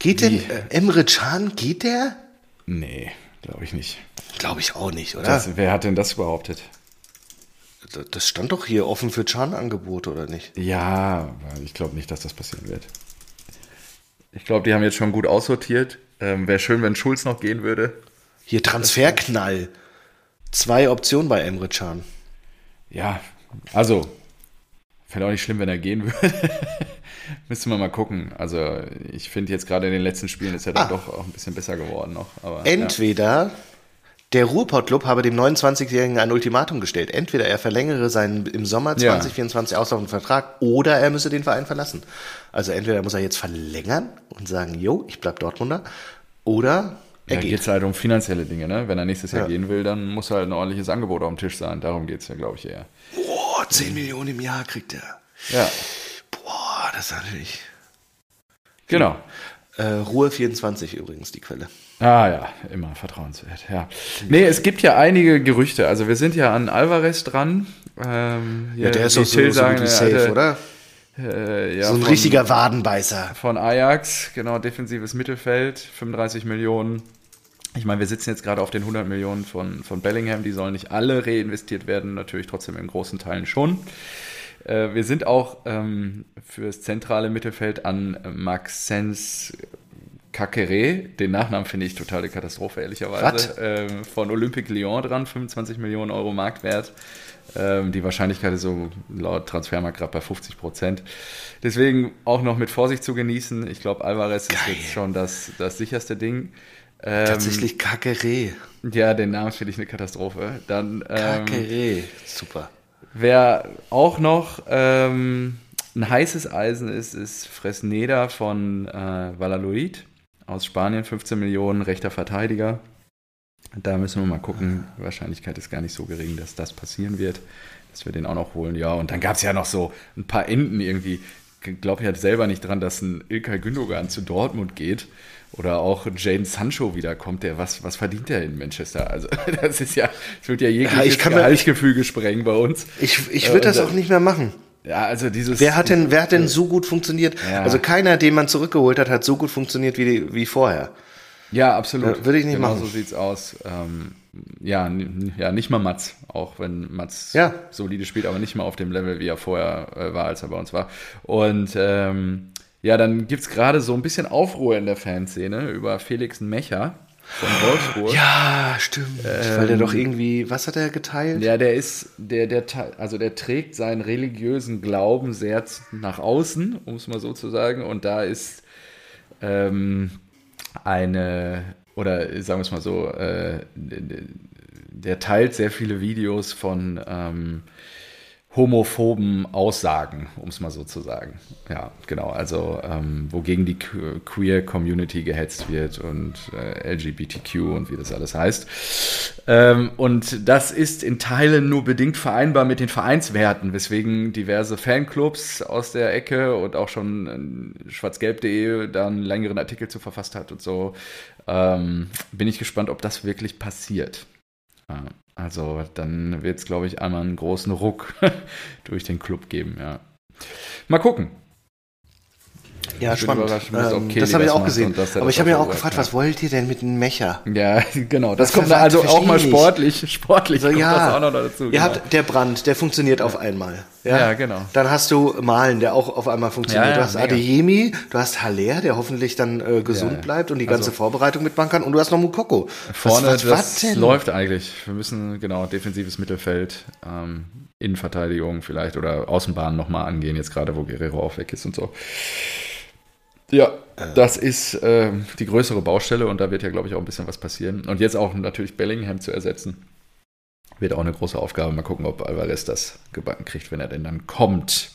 Geht denn äh, Emre Can? Geht der? Nee, glaube ich nicht. Glaube ich auch nicht, oder? Das, wer hat denn das behauptet? Das stand doch hier offen für Can-Angebote, oder nicht? Ja, ich glaube nicht, dass das passieren wird. Ich glaube, die haben jetzt schon gut aussortiert Ähm, Wäre schön, wenn Schulz noch gehen würde. Hier Transferknall. Zwei Optionen bei Emre Can. Ja, also, fände auch nicht schlimm, wenn er gehen würde. Müsste man mal gucken. Also, ich finde jetzt gerade in den letzten Spielen ist er dann Ah. doch auch ein bisschen besser geworden noch. Aber, Entweder der Ruhrpott-Club habe dem 29-Jährigen ein Ultimatum gestellt. Entweder er verlängere seinen im Sommer Ja. 2024 auslaufenden Vertrag oder er müsse den Verein verlassen. Also entweder muss er jetzt verlängern und sagen, jo, ich bleib Dortmunder, oder Ja, er da geht. geht es halt um finanzielle Dinge. Ne? Wenn er nächstes Jahr Ja. gehen will, dann muss halt ein ordentliches Angebot auf dem Tisch sein. Darum geht es ja, glaube ich, eher. Boah, 10 Millionen im Jahr kriegt er. Ja, Boah, das ist natürlich. genau. Äh, Ruhe 24 übrigens, die Quelle. Ah ja, immer vertrauenswert, ja. Nee, es gibt ja einige Gerüchte. Also wir sind ja an Alvarez dran. Ähm, Ja, der ist doch so, Till so gut wie der safe, alte, oder? Äh, ja, so ein von- richtiger Wadenbeißer. Von Ajax, genau, defensives Mittelfeld, 35 Millionen. Ich meine, wir sitzen jetzt gerade auf den 100 Millionen von, von Bellingham, die sollen nicht alle reinvestiert werden, natürlich trotzdem in großen Teilen schon. Äh, wir sind auch ähm, fürs zentrale Mittelfeld an Maxence Kakere, den Nachnamen finde ich totale Katastrophe, ehrlicherweise, ähm, von Olympique Lyon dran, 25 Millionen Euro Marktwert. Ähm, die Wahrscheinlichkeit ist so laut Transfermarkt gerade bei 50 Prozent. Deswegen auch noch mit Vorsicht zu genießen. Ich glaube, Alvarez Geil. ist jetzt schon das, das sicherste Ding. Ähm, Tatsächlich Kakere. Ja, den Namen finde ich eine Katastrophe. Dann ähm, Kakere. Super. Wer auch noch ähm, ein heißes Eisen ist, ist Fresneda von äh, Valladolid aus Spanien, 15 Millionen, rechter Verteidiger. Da müssen wir mal gucken. Die Wahrscheinlichkeit ist gar nicht so gering, dass das passieren wird, dass wir den auch noch holen. Ja, und dann gab es ja noch so ein paar Enden irgendwie. Ich glaube ja selber nicht dran, dass ein Ilkay Gündogan zu Dortmund geht. Oder auch Jane Sancho wiederkommt, der was, was verdient der in Manchester? Also, das ist ja, es wird ja jegliches mir- Gehaltsgefüge sprengen bei uns. Ich, ich Äh, würde das und auch nicht mehr machen. Ja, also dieses. Wer hat denn, wer hat denn so gut funktioniert? Ja. Also keiner, den man zurückgeholt hat, hat so gut funktioniert wie, wie vorher. Ja, absolut. Ja, würde ich nicht genau machen. so sieht's aus. Ähm, ja, ja, nicht mal Mats, auch wenn Mats Ja. solide spielt, aber nicht mal auf dem Level, wie er vorher äh, war, als er bei uns war. Und ähm, ja, dann gibt's gerade so ein bisschen Aufruhr in der Fanszene über Felix Mecher von Wolfsburg. Ja, stimmt. Weil der doch irgendwie, was hat er geteilt? Ja, der ist, der, der, also der trägt seinen religiösen Glauben sehr nach außen, um es mal so zu sagen. Und da ist ähm, eine, oder sagen wir es mal so, äh, der teilt sehr viele Videos von ähm, homophoben Aussagen, um es mal so zu sagen. Ja, genau. Also, ähm, wogegen die Que- Queer Community gehetzt wird und äh, LGBTQ und wie das alles heißt. Ähm, und das ist in Teilen nur bedingt vereinbar mit den Vereinswerten, weswegen diverse Fanclubs aus der Ecke und auch schon schwarzgelb.de da einen längeren Artikel zu verfasst hat und so. Ähm, bin ich gespannt, ob das wirklich passiert. Ja, also dann wird es, glaube ich, einmal einen großen Ruck durch den Club geben, ja. Mal gucken. Ja, Ich spannend. Ähm, das habe ich auch gesehen. er Aber ich habe mir auch gefragt, was wollt ihr denn mit einem Mecher? Ja, genau. Das, Das kommt da also auch mal sportlich. Sportlich So, kommt ja, das auch noch dazu. ihr genau. habt der Brand, der funktioniert auf einmal. Ja, genau. Dann hast du Malen, der auch auf einmal funktioniert. Ja, ja, du hast mega. Adeyemi, du hast Haller, der hoffentlich dann äh, gesund Ja, ja. bleibt und die ganze Also- Vorbereitung mitmachen kann. Und du hast noch Mukoko. Vorne, was, was, das was denn? läuft eigentlich. Wir müssen, genau, defensives Mittelfeld, ähm, Innenverteidigung vielleicht oder Außenbahn nochmal angehen, jetzt gerade, wo Guerrero auch weg ist und so. Ja, das ist ähm, die größere Baustelle und da wird ja, glaube ich, auch ein bisschen was passieren. Und jetzt auch natürlich Bellingham zu ersetzen, wird auch eine große Aufgabe. Mal gucken, ob Alvarez das gebacken kriegt, wenn er denn dann kommt.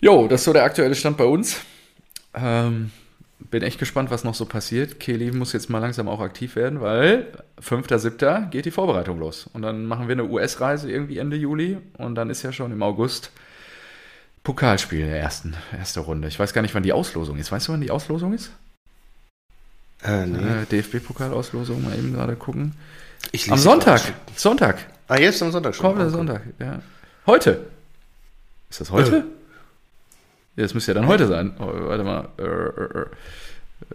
Jo, das ist so der aktuelle Stand bei uns. Ähm, bin echt gespannt, was noch so passiert. Kelly muss jetzt mal langsam auch aktiv werden, weil 5.7. geht die Vorbereitung los. Und dann machen wir eine US-Reise irgendwie Ende Juli und dann ist ja schon im August Pokalspiel der ersten erste Runde. Ich weiß gar nicht, wann die Auslosung ist. Weißt du, wann die Auslosung ist? Äh, nee. Äh, DFB-Pokal-Auslosung, mal eben gerade gucken. Am Sonntag. Sonntag. Ah, jetzt am Sonntag schon. Kommender Okay. Sonntag, ja. Heute. Ist das heute? Ja, das müsste ja dann heute sein. Oh, warte mal. Äh, äh, äh.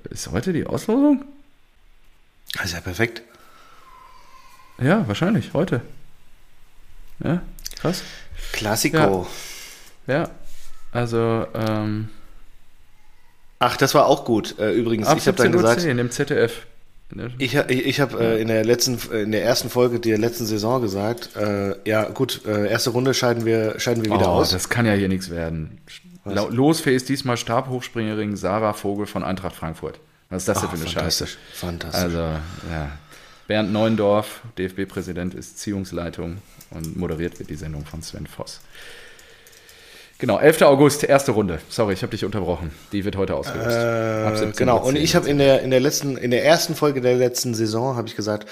Ist heute die Auslosung? Das ist ja perfekt. Ja, wahrscheinlich, heute. Ja, krass. Klassiko. Ja, also, ähm, Ach, das war auch gut. Äh, übrigens, Ab ich habe dann 17.10 gesagt, Uhr im ZDF. Ich, ich, ich habe äh, in der letzten, äh, in der ersten Folge der letzten Saison gesagt, äh, ja gut, äh, erste Runde scheiden wir, scheiden wir wieder Oh, aus. das kann ja hier nichts werden. La- Losfähig ist diesmal Stabhochspringerin Sarah Vogel von Eintracht Frankfurt. Was ist das denn Ach, für eine Scheiße? fantastisch, fantastisch. Also, ja. Bernd Neuendorf, DFB-Präsident, ist Ziehungsleitung und moderiert wird die Sendung von Sven Voss. Genau, 11. August, erste Runde. Sorry, ich habe dich unterbrochen. Die wird heute ausgelöst. Äh, 17 genau, und 10. ich habe in der, in der letzten, in der ersten Folge der letzten Saison habe ich gesagt,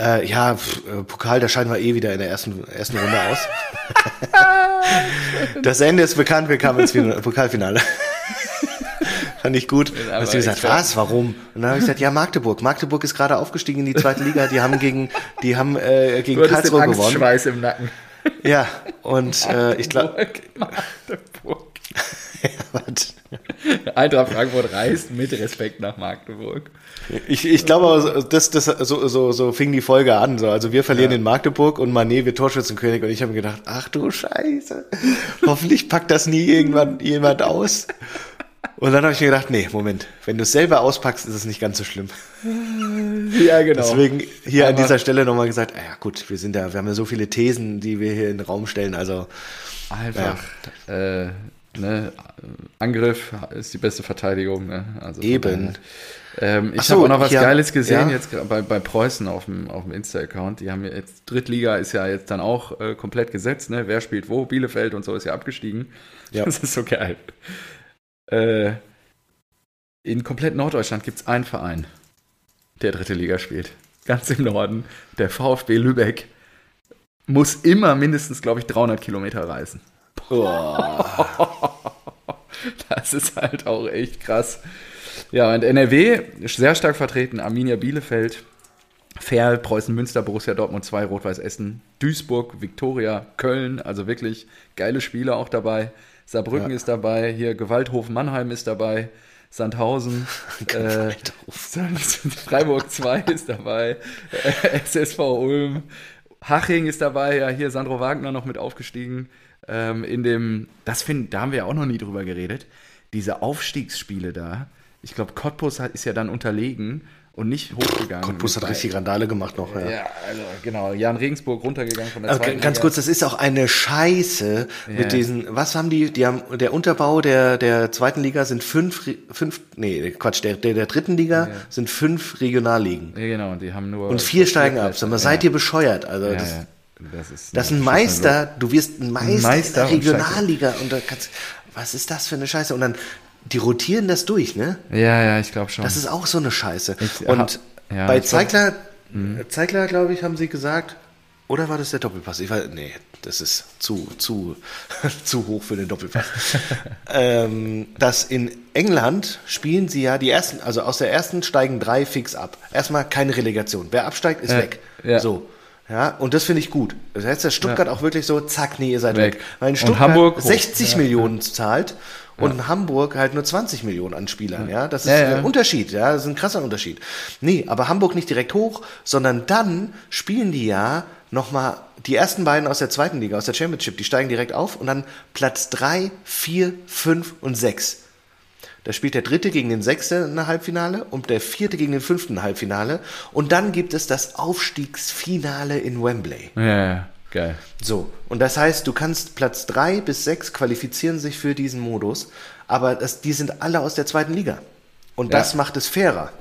äh, ja, pf, äh, Pokal, da scheiden wir eh wieder in der ersten, ersten Runde aus. das Ende ist bekannt, wir kamen ins Fin- Pokalfinale. Fand ich gut. Aber hast du gesagt, was, warum? Und dann habe ich gesagt, ja, Magdeburg. Magdeburg ist gerade aufgestiegen in die zweite Liga. Die haben gegen, die haben äh, gegen Du hattest den Karlsruhe gewonnen. Angstschweiß im Nacken. Ja, und äh, ich glaube, Magdeburg. was? Eintracht Frankfurt reist mit Respekt nach Magdeburg. Ich, ich glaube, das, das, so, so, so fing die Folge an. So. Also wir verlieren in Magdeburg und Mané wird Torschützenkönig und ich habe mir gedacht, ach du Scheiße, hoffentlich packt das nie irgendwann jemand aus. Und dann habe ich mir gedacht, nee, Moment, wenn du es selber auspackst, ist es nicht ganz so schlimm. Ja, genau. Deswegen hier an Aber- dieser Stelle nochmal gesagt, ah ja gut, wir sind da, wir haben ja so viele Thesen, die wir hier in den Raum stellen. Also Einfach, äh, ne, Angriff ist die beste Verteidigung. Ne? Also Eben. Ähm, ich so, habe auch noch was ja, Geiles gesehen ja. jetzt bei, bei Preußen auf dem, auf dem Insta-Account. Die haben ja jetzt, Drittliga ist ja jetzt dann auch äh, komplett gesetzt, ne? Wer spielt wo? Bielefeld und so ist ja abgestiegen. Ja. Das ist so geil. Äh, in komplett Norddeutschland gibt es einen Verein, der dritte Liga spielt. Ganz im Norden. Der VfB Lübeck muss immer mindestens, glaube ich, 300 Kilometer reisen. Das ist halt auch echt krass. Ja, und NRW ist sehr stark vertreten. Arminia Bielefeld, Ferl, Preußen Münster, Borussia Dortmund 2, Rot-Weiß Essen, Duisburg, Viktoria, Köln. Also wirklich geile Spiele auch dabei. Saarbrücken Ja. ist dabei. Hier Gewaldhofen Mannheim ist dabei. Sandhausen. äh, Freiburg 2 ist dabei. Äh, SSV Ulm. Haching ist dabei. Ja, hier Sandro Wagner noch mit aufgestiegen. Ähm, in dem, das find, da haben wir ja auch noch nie drüber geredet. Diese Aufstiegsspiele da. Ich glaube, Cottbus hat, ist ja dann unterlegen und nicht hochgegangen. Cottbus hat richtig Randale gemacht noch. Ja. Ja, also genau. Jan Regensburg runtergegangen von der Aber zweiten ganz Liga. kurz, das ist auch eine Scheiße Ja. mit diesen, was haben die, die haben, der Unterbau der, der zweiten Liga sind fünf, fünf, nee, Quatsch, der, der, der dritten Liga sind fünf Regionalligen. Ja, genau. Und die haben nur. Und vier steigen ab. Sag mal, seid ihr bescheuert? Also, Ja, das, ja. Das ist, das ist ein Meister, du wirst ein Meister, Meister in der und Regionalliga und da kannst, was ist das für eine Scheiße? Und dann, die rotieren das durch, ne? Ja, ja, ich glaube schon. Das ist auch so eine Scheiße. Ich und hab- ja, bei ich glaub- Zeigler, Zeigler, glaube ich, haben sie gesagt, oder war das der Doppelpass? Ich weiß, nee, das ist zu, zu, zu hoch für den Doppelpass. ähm, dass in England spielen sie ja die ersten, also aus der ersten steigen drei fix ab. Erstmal keine Relegation. Wer absteigt, ist Ja, weg. ja. So. Ja, und das finde ich gut. Das heißt, dass Stuttgart auch wirklich so, zack, nee, ihr seid weg. Weg. Weil in Stuttgart Hamburg hoch. 60 Ja. Millionen zahlt und in Hamburg halt nur 20 Millionen an Spielern. Ja, das ist ein Unterschied. Ja, das ist ein krasser Unterschied. Nee, aber Hamburg nicht direkt hoch, sondern dann spielen die ja nochmal die ersten beiden aus der zweiten Liga, aus der Championship, die steigen direkt auf und dann Platz 3, 4, 5 und 6. Da spielt der dritte gegen den sechsten in der Halbfinale und der vierte gegen den fünften Halbfinale. Und dann gibt es das Aufstiegsfinale in Wembley. Ja, ja, geil. So, und das heißt, du kannst Platz 3 bis 6 qualifizieren sich für diesen Modus, aber das, die sind alle aus der zweiten Liga. Und Ja. das macht es fairer.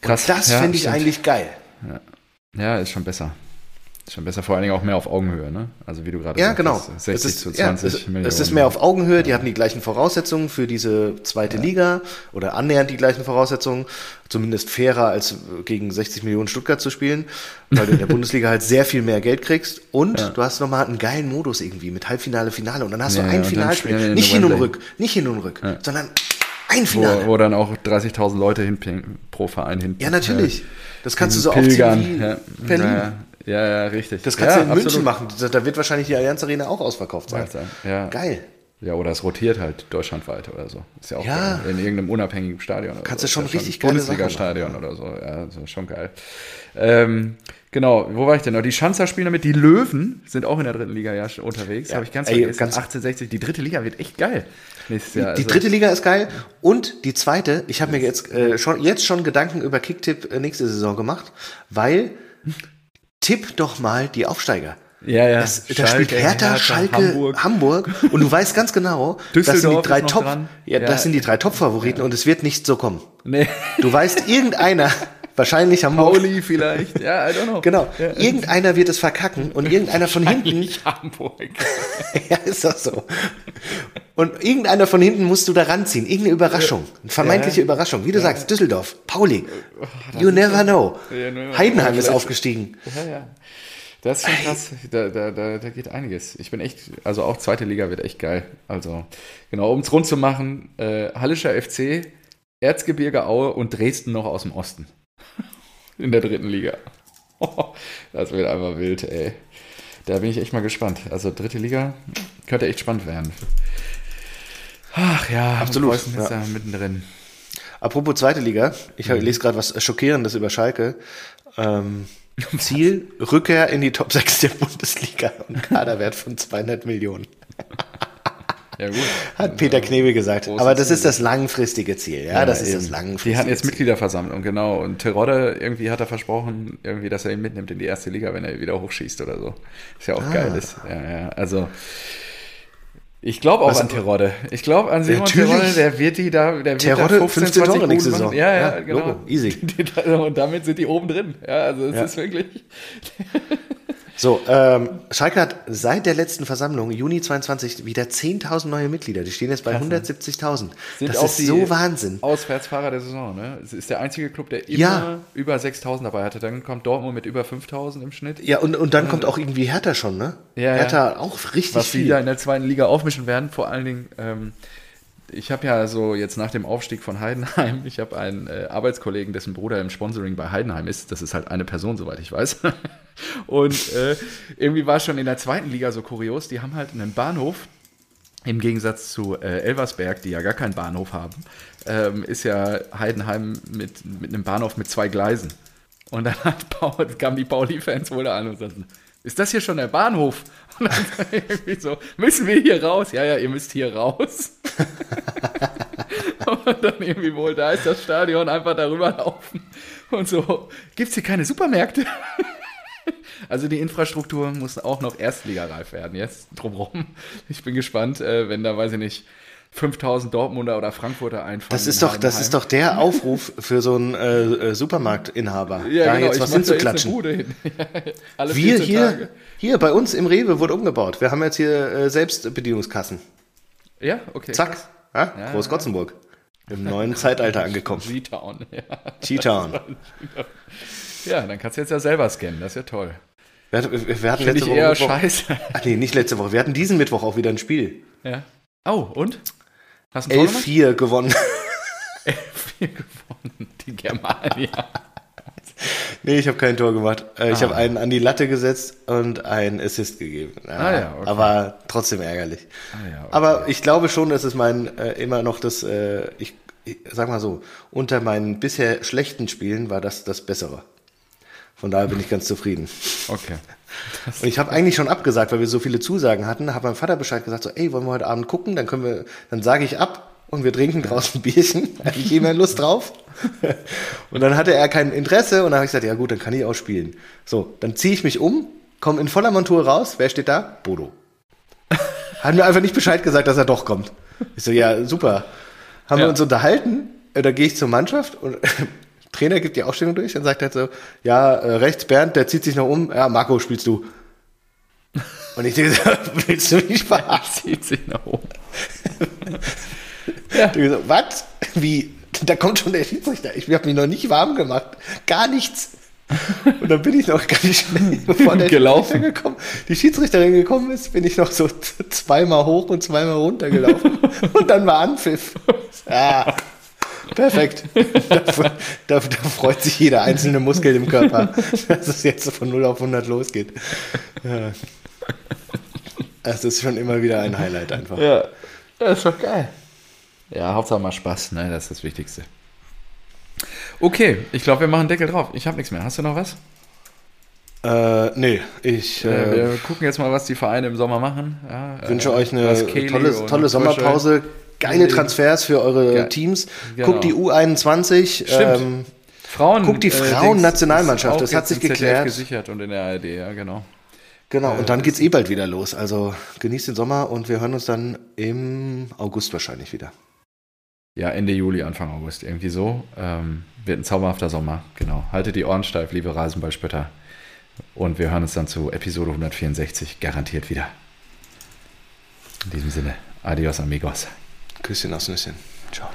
Krass. Und das ja, finde ich eigentlich geil. Ja, ist schon besser. Schon besser, vor allen Dingen auch mehr auf Augenhöhe, ne? Also wie du gerade Ja, genau. sagtest, 60 es ist, zu ja, 20 es, Millionen. es ist mehr auf Augenhöhe, die hatten die gleichen Voraussetzungen für diese zweite Liga oder annähernd die gleichen Voraussetzungen, zumindest fairer als gegen 60 Millionen Stuttgart zu spielen, weil du in der Bundesliga halt sehr viel mehr Geld kriegst und du hast nochmal einen geilen Modus irgendwie mit Halbfinale, Finale und dann hast Ja, du ja, ein Finalspiel, nicht hin und rück, nicht hin und rück, sondern ein Finale. wo, wo dann auch 30.000 Leute hin pro Verein hin. Ja, natürlich. Das kannst du so pilgern. aufziehen wie ja. Berlin. Ja, ja, ja, richtig. Das kannst ja, du in München absolut. machen. Da- wird wahrscheinlich die Allianz Arena auch ausverkauft sein. Ja. Geil. Ja, oder es rotiert halt deutschlandweit oder so. Ist ja auch Ja. geil. in irgendeinem unabhängigen Stadion. Oder Kannst so. du schon ja richtig geile Bundesliga-Stadion oder so. Ja, das ist schon geil. Ähm, genau, wo war ich denn noch? Die Schanzer spielen damit. Die Löwen sind auch in der dritten Liga ja schon unterwegs. Habe ich ganz ey, vergessen. ganz- 1860. Die dritte Liga wird echt geil nächstes Jahr. Die Also- dritte Liga ist geil und die zweite, ich habe mir jetzt, äh, schon, jetzt schon Gedanken über Kicktipp äh, nächste Saison gemacht, weil tipp doch mal die Aufsteiger. Ja, ja. Das, da spielt Hertha, Schalke, Hamburg. Hamburg. und du weißt ganz genau, das sind die drei Top, ja, Ja. das sind die drei Top-Favoriten und es wird nicht so kommen. Nee. Du weißt, irgendeiner, wahrscheinlich Hamburg, Pauli vielleicht. Ja, I don't know. genau, Ja. irgendeiner wird es verkacken und irgendeiner von hinten, Nicht Hamburg. ja, ist doch so. Und irgendeiner von hinten musst du da ranziehen, irgendeine Überraschung, eine vermeintliche Ja. Überraschung, wie du sagst, Düsseldorf, Pauli, you never know. Ja, Heidenheim ist aufgestiegen. Ja, ja. Das ist schon krass. Da, da, da, da geht einiges. Ich bin echt, also auch zweite Liga wird echt geil. Also, genau, um es rund zu machen, äh, Hallischer FC, Erzgebirge Aue und Dresden noch aus dem Osten. In der dritten Liga. Das wird einfach wild, ey. Da bin ich echt mal gespannt. Also dritte Liga könnte echt spannend werden. Ach ja, Absolut, Preußen ist ja. da mittendrin. Apropos zweite Liga, ich Mhm. lese gerade was Schockierendes über Schalke. Ähm, Ziel, Rückkehr in die Top 6 der Bundesliga und Kaderwert von 200 Millionen. Ja, gut. Hat Peter Knebel gesagt. Aber das Ziel. ist das langfristige Ziel. Ja, das ist das eben. langfristige Die hatten jetzt Ziel. Mitgliederversammlung, genau. Und Terodde irgendwie hat er versprochen, irgendwie, dass er ihn mitnimmt in die erste Liga, wenn er wieder hochschießt oder so. Ist ja auch Ah. geil. Ist. Ja, ja. Also ich glaube auch Was- an Terodde. Ich glaube an Simon Natürlich. Terodde, der wird die da, der wird Terodde, da 15, 15 Tore 20 nächste. Saison. Ja, ja, Ja, genau. Logo, easy. Und damit sind die oben drin. Ja, also es Ja. ist wirklich. So, ähm, Schalke hat seit der letzten Versammlung, Juni 22, wieder 10.000 neue Mitglieder. Die stehen jetzt bei 170.000. Sind Das ist die so Wahnsinn. Auswärtsfahrer der Saison, ne? Es ist der einzige Club, der immer Ja. über 6000 dabei hatte. Dann kommt Dortmund mit über 5000 im Schnitt. Ja, und, und dann kommt auch irgendwie Hertha schon, ne? Ja, ja. Hertha auch richtig was die viel. da in der zweiten Liga aufmischen werden. Vor allen Dingen, ähm, ich habe ja so jetzt nach dem Aufstieg von Heidenheim, ich habe einen äh, Arbeitskollegen, dessen Bruder im Sponsoring bei Heidenheim ist. Das ist halt eine Person, soweit ich weiß. Und äh, irgendwie war es schon in der zweiten Liga so kurios. Die haben halt einen Bahnhof. Im Gegensatz zu äh, Elversberg, die ja gar keinen Bahnhof haben, ähm, ist ja Heidenheim mit, mit einem Bahnhof mit zwei Gleisen. Und dann Paul, kamen die Pauli-Fans wohl da an und sagten, ist das hier schon der Bahnhof? Und dann irgendwie so, müssen wir hier raus? Ja, ja, ihr müsst hier raus. und dann irgendwie wohl, da ist das Stadion, einfach darüber laufen. Und so, gibt es hier keine Supermärkte? Also die Infrastruktur muss auch noch erstligareif werden jetzt drumherum. Ich bin gespannt, äh, wenn da, weiß ich nicht, 5000 Dortmunder oder Frankfurter einfallen. Das ist doch, das ist doch der Aufruf für so einen äh, äh, Supermarktinhaber, ja, da genau, jetzt was jetzt hinzuklatschen. Wir 14 hier, Tage. Hier bei uns im Rewe wurde umgebaut. Wir haben jetzt hier äh, Selbstbedienungskassen. Ja, okay. Zack, ja? Ja, Großgotzenburg. Im neuen Zeitalter angekommen. G-Town. Ja. Cheetown. ja, dann kannst du jetzt ja selber scannen, das ist ja toll. Wir, hatten- wir, hatten letzte Woche eher Mittwoch, scheiße. Ach nee, nicht letzte Woche. Wir hatten diesen Mittwoch auch wieder ein Spiel. Ja. Oh, und? Hast du ein Tor gemacht? 11-4 gewonnen. Vier gewonnen, die Germania. nee, ich habe kein Tor gemacht. Äh, Ich Ah. habe einen an die Latte gesetzt und einen Assist gegeben. Ah ja, okay. Aber trotzdem ärgerlich. Ah ja, okay. Aber ich glaube schon, dass es mein äh, immer noch das, äh, ich, ich sag mal so, unter meinen bisher schlechten Spielen war das das Bessere. Von daher bin ich ganz zufrieden. Okay. Und ich habe eigentlich schon abgesagt, weil wir so viele Zusagen hatten, habe meinem Vater Bescheid gesagt, so, ey, wollen wir heute Abend gucken? Dann können wir, dann sage ich ab und wir trinken draußen ein Bierchen. Hatte ich jemand Lust drauf? Und dann hatte er kein Interesse und dann habe ich gesagt, ja gut, dann kann ich auch spielen. So, dann ziehe ich mich um, komme in voller Montur raus. Wer steht da? Bodo. Hat mir einfach nicht Bescheid gesagt, dass er doch kommt. Ich so, ja, super. Haben Ja. wir uns unterhalten, äh, da gehe ich zur Mannschaft und Trainer gibt die Aufstellung durch und sagt halt so, ja, äh, rechts Bernd, der zieht sich noch um, ja, Marco, spielst du. Und ich denke, willst du mich verarschen? Zieht sich nach oben. Denke so, was? Wie? Da kommt schon der Schiedsrichter. Ich habe mich noch nicht warm gemacht. Gar nichts. Und dann bin ich noch ganz schnell, bevor der Gelaufen. Schiedsrichter gekommen, die Schiedsrichterin gekommen ist, bin ich noch so zweimal hoch und zweimal runter gelaufen. Und dann war Anpfiff. Ja, perfekt. Da, da, da freut sich jeder einzelne Muskel im Körper, dass es jetzt von 0 auf 100 losgeht. Ja. Das ist schon immer wieder ein Highlight einfach. Ja. Ja, ist doch geil. Ja, Hauptsache mal Spaß, ne? Das ist das Wichtigste. Okay, ich glaube, wir machen Deckel drauf. Ich habe nichts mehr. Hast du noch was? Äh, nee, ich Äh, äh, wir gucken jetzt mal, was die Vereine im Sommer machen. Ja, wünsche äh, euch eine tolle, tolle Sommerpause, geile Transfers für eure Ja, Teams. genau. Guckt die U21. Stimmt. Ähm, Frauen. Guck, die äh, Frauennationalmannschaft, das hat sich geklärt. gesichert und in der ARD, ja, genau. genau, Äh, und dann geht's eh bald wieder los. Also genießt den Sommer und wir hören uns dann im August wahrscheinlich wieder. Ja, Ende Juli, Anfang August, irgendwie so. Ähm, wird ein zauberhafter Sommer, genau. Haltet die Ohren steif, liebe Rasenballspötter. Und wir hören uns dann zu Episode 164 garantiert wieder. In diesem Sinne, adios amigos. Küsschen aus Nüsschen. Ciao.